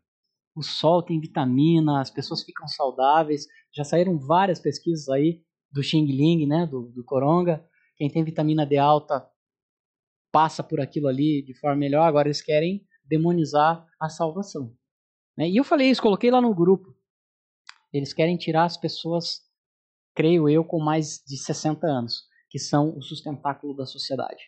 O Sol tem vitamina, as pessoas ficam saudáveis. Já saíram várias pesquisas aí do Xing Ling, né, do, do Coronga, quem tem vitamina D alta passa por aquilo ali de forma melhor, agora eles querem demonizar a salvação. Né? E eu falei isso, coloquei lá no grupo. Eles querem tirar as pessoas, creio eu, com mais de 60 anos, que são o sustentáculo da sociedade.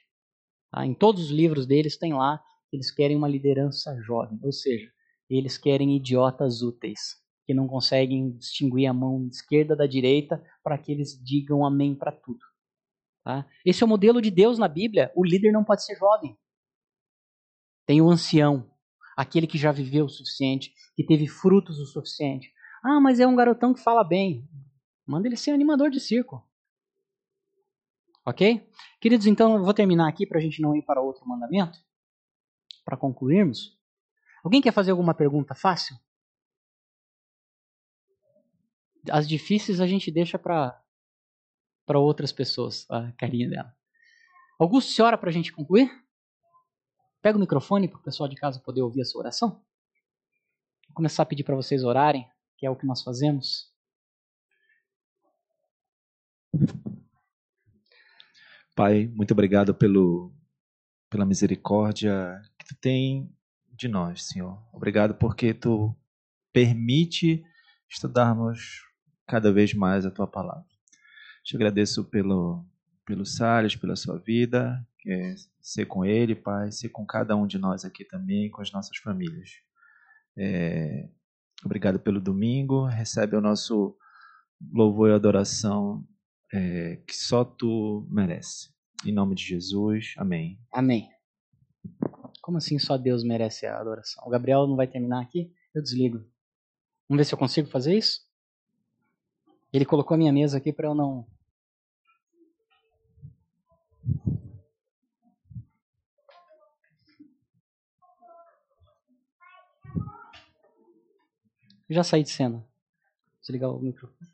Tá? Em todos os livros deles tem lá eles querem uma liderança jovem, ou seja, eles querem idiotas úteis, que não conseguem distinguir a mão esquerda da direita para que eles digam amém para tudo. Tá? Esse é o modelo de Deus na Bíblia. O líder não pode ser jovem. Tem o ancião, aquele que já viveu o suficiente, que teve frutos o suficiente. Ah, mas é um garotão que fala bem. Manda ele ser animador de circo. Ok? Queridos, então eu vou terminar aqui para a gente não ir para outro mandamento. Para concluirmos. Alguém quer fazer alguma pergunta fácil? As difíceis a gente deixa para para outras pessoas, a carinha dela. Augusto, você ora para a gente concluir? Pega o microfone para o pessoal de casa poder ouvir a sua oração. Vou começar a pedir para vocês orarem, que é o que nós fazemos. Pai, muito obrigado pelo, pela misericórdia que tu tem de nós, Senhor. Obrigado porque tu permite estudarmos cada vez mais a tua palavra. Te agradeço pelo, pelo Salles, pela sua vida, é ser com ele, Pai, ser com cada um de nós aqui também, com as nossas famílias. É, obrigado pelo domingo, recebe o nosso louvor e adoração é, que só tu merece. Em nome de Jesus, amém. Amém. Como assim só Deus merece a adoração? O Gabriel não vai terminar aqui? Eu desligo. Vamos ver se eu consigo fazer isso? Ele colocou a minha mesa aqui para eu não. Eu já saí de cena. Desligar o microfone.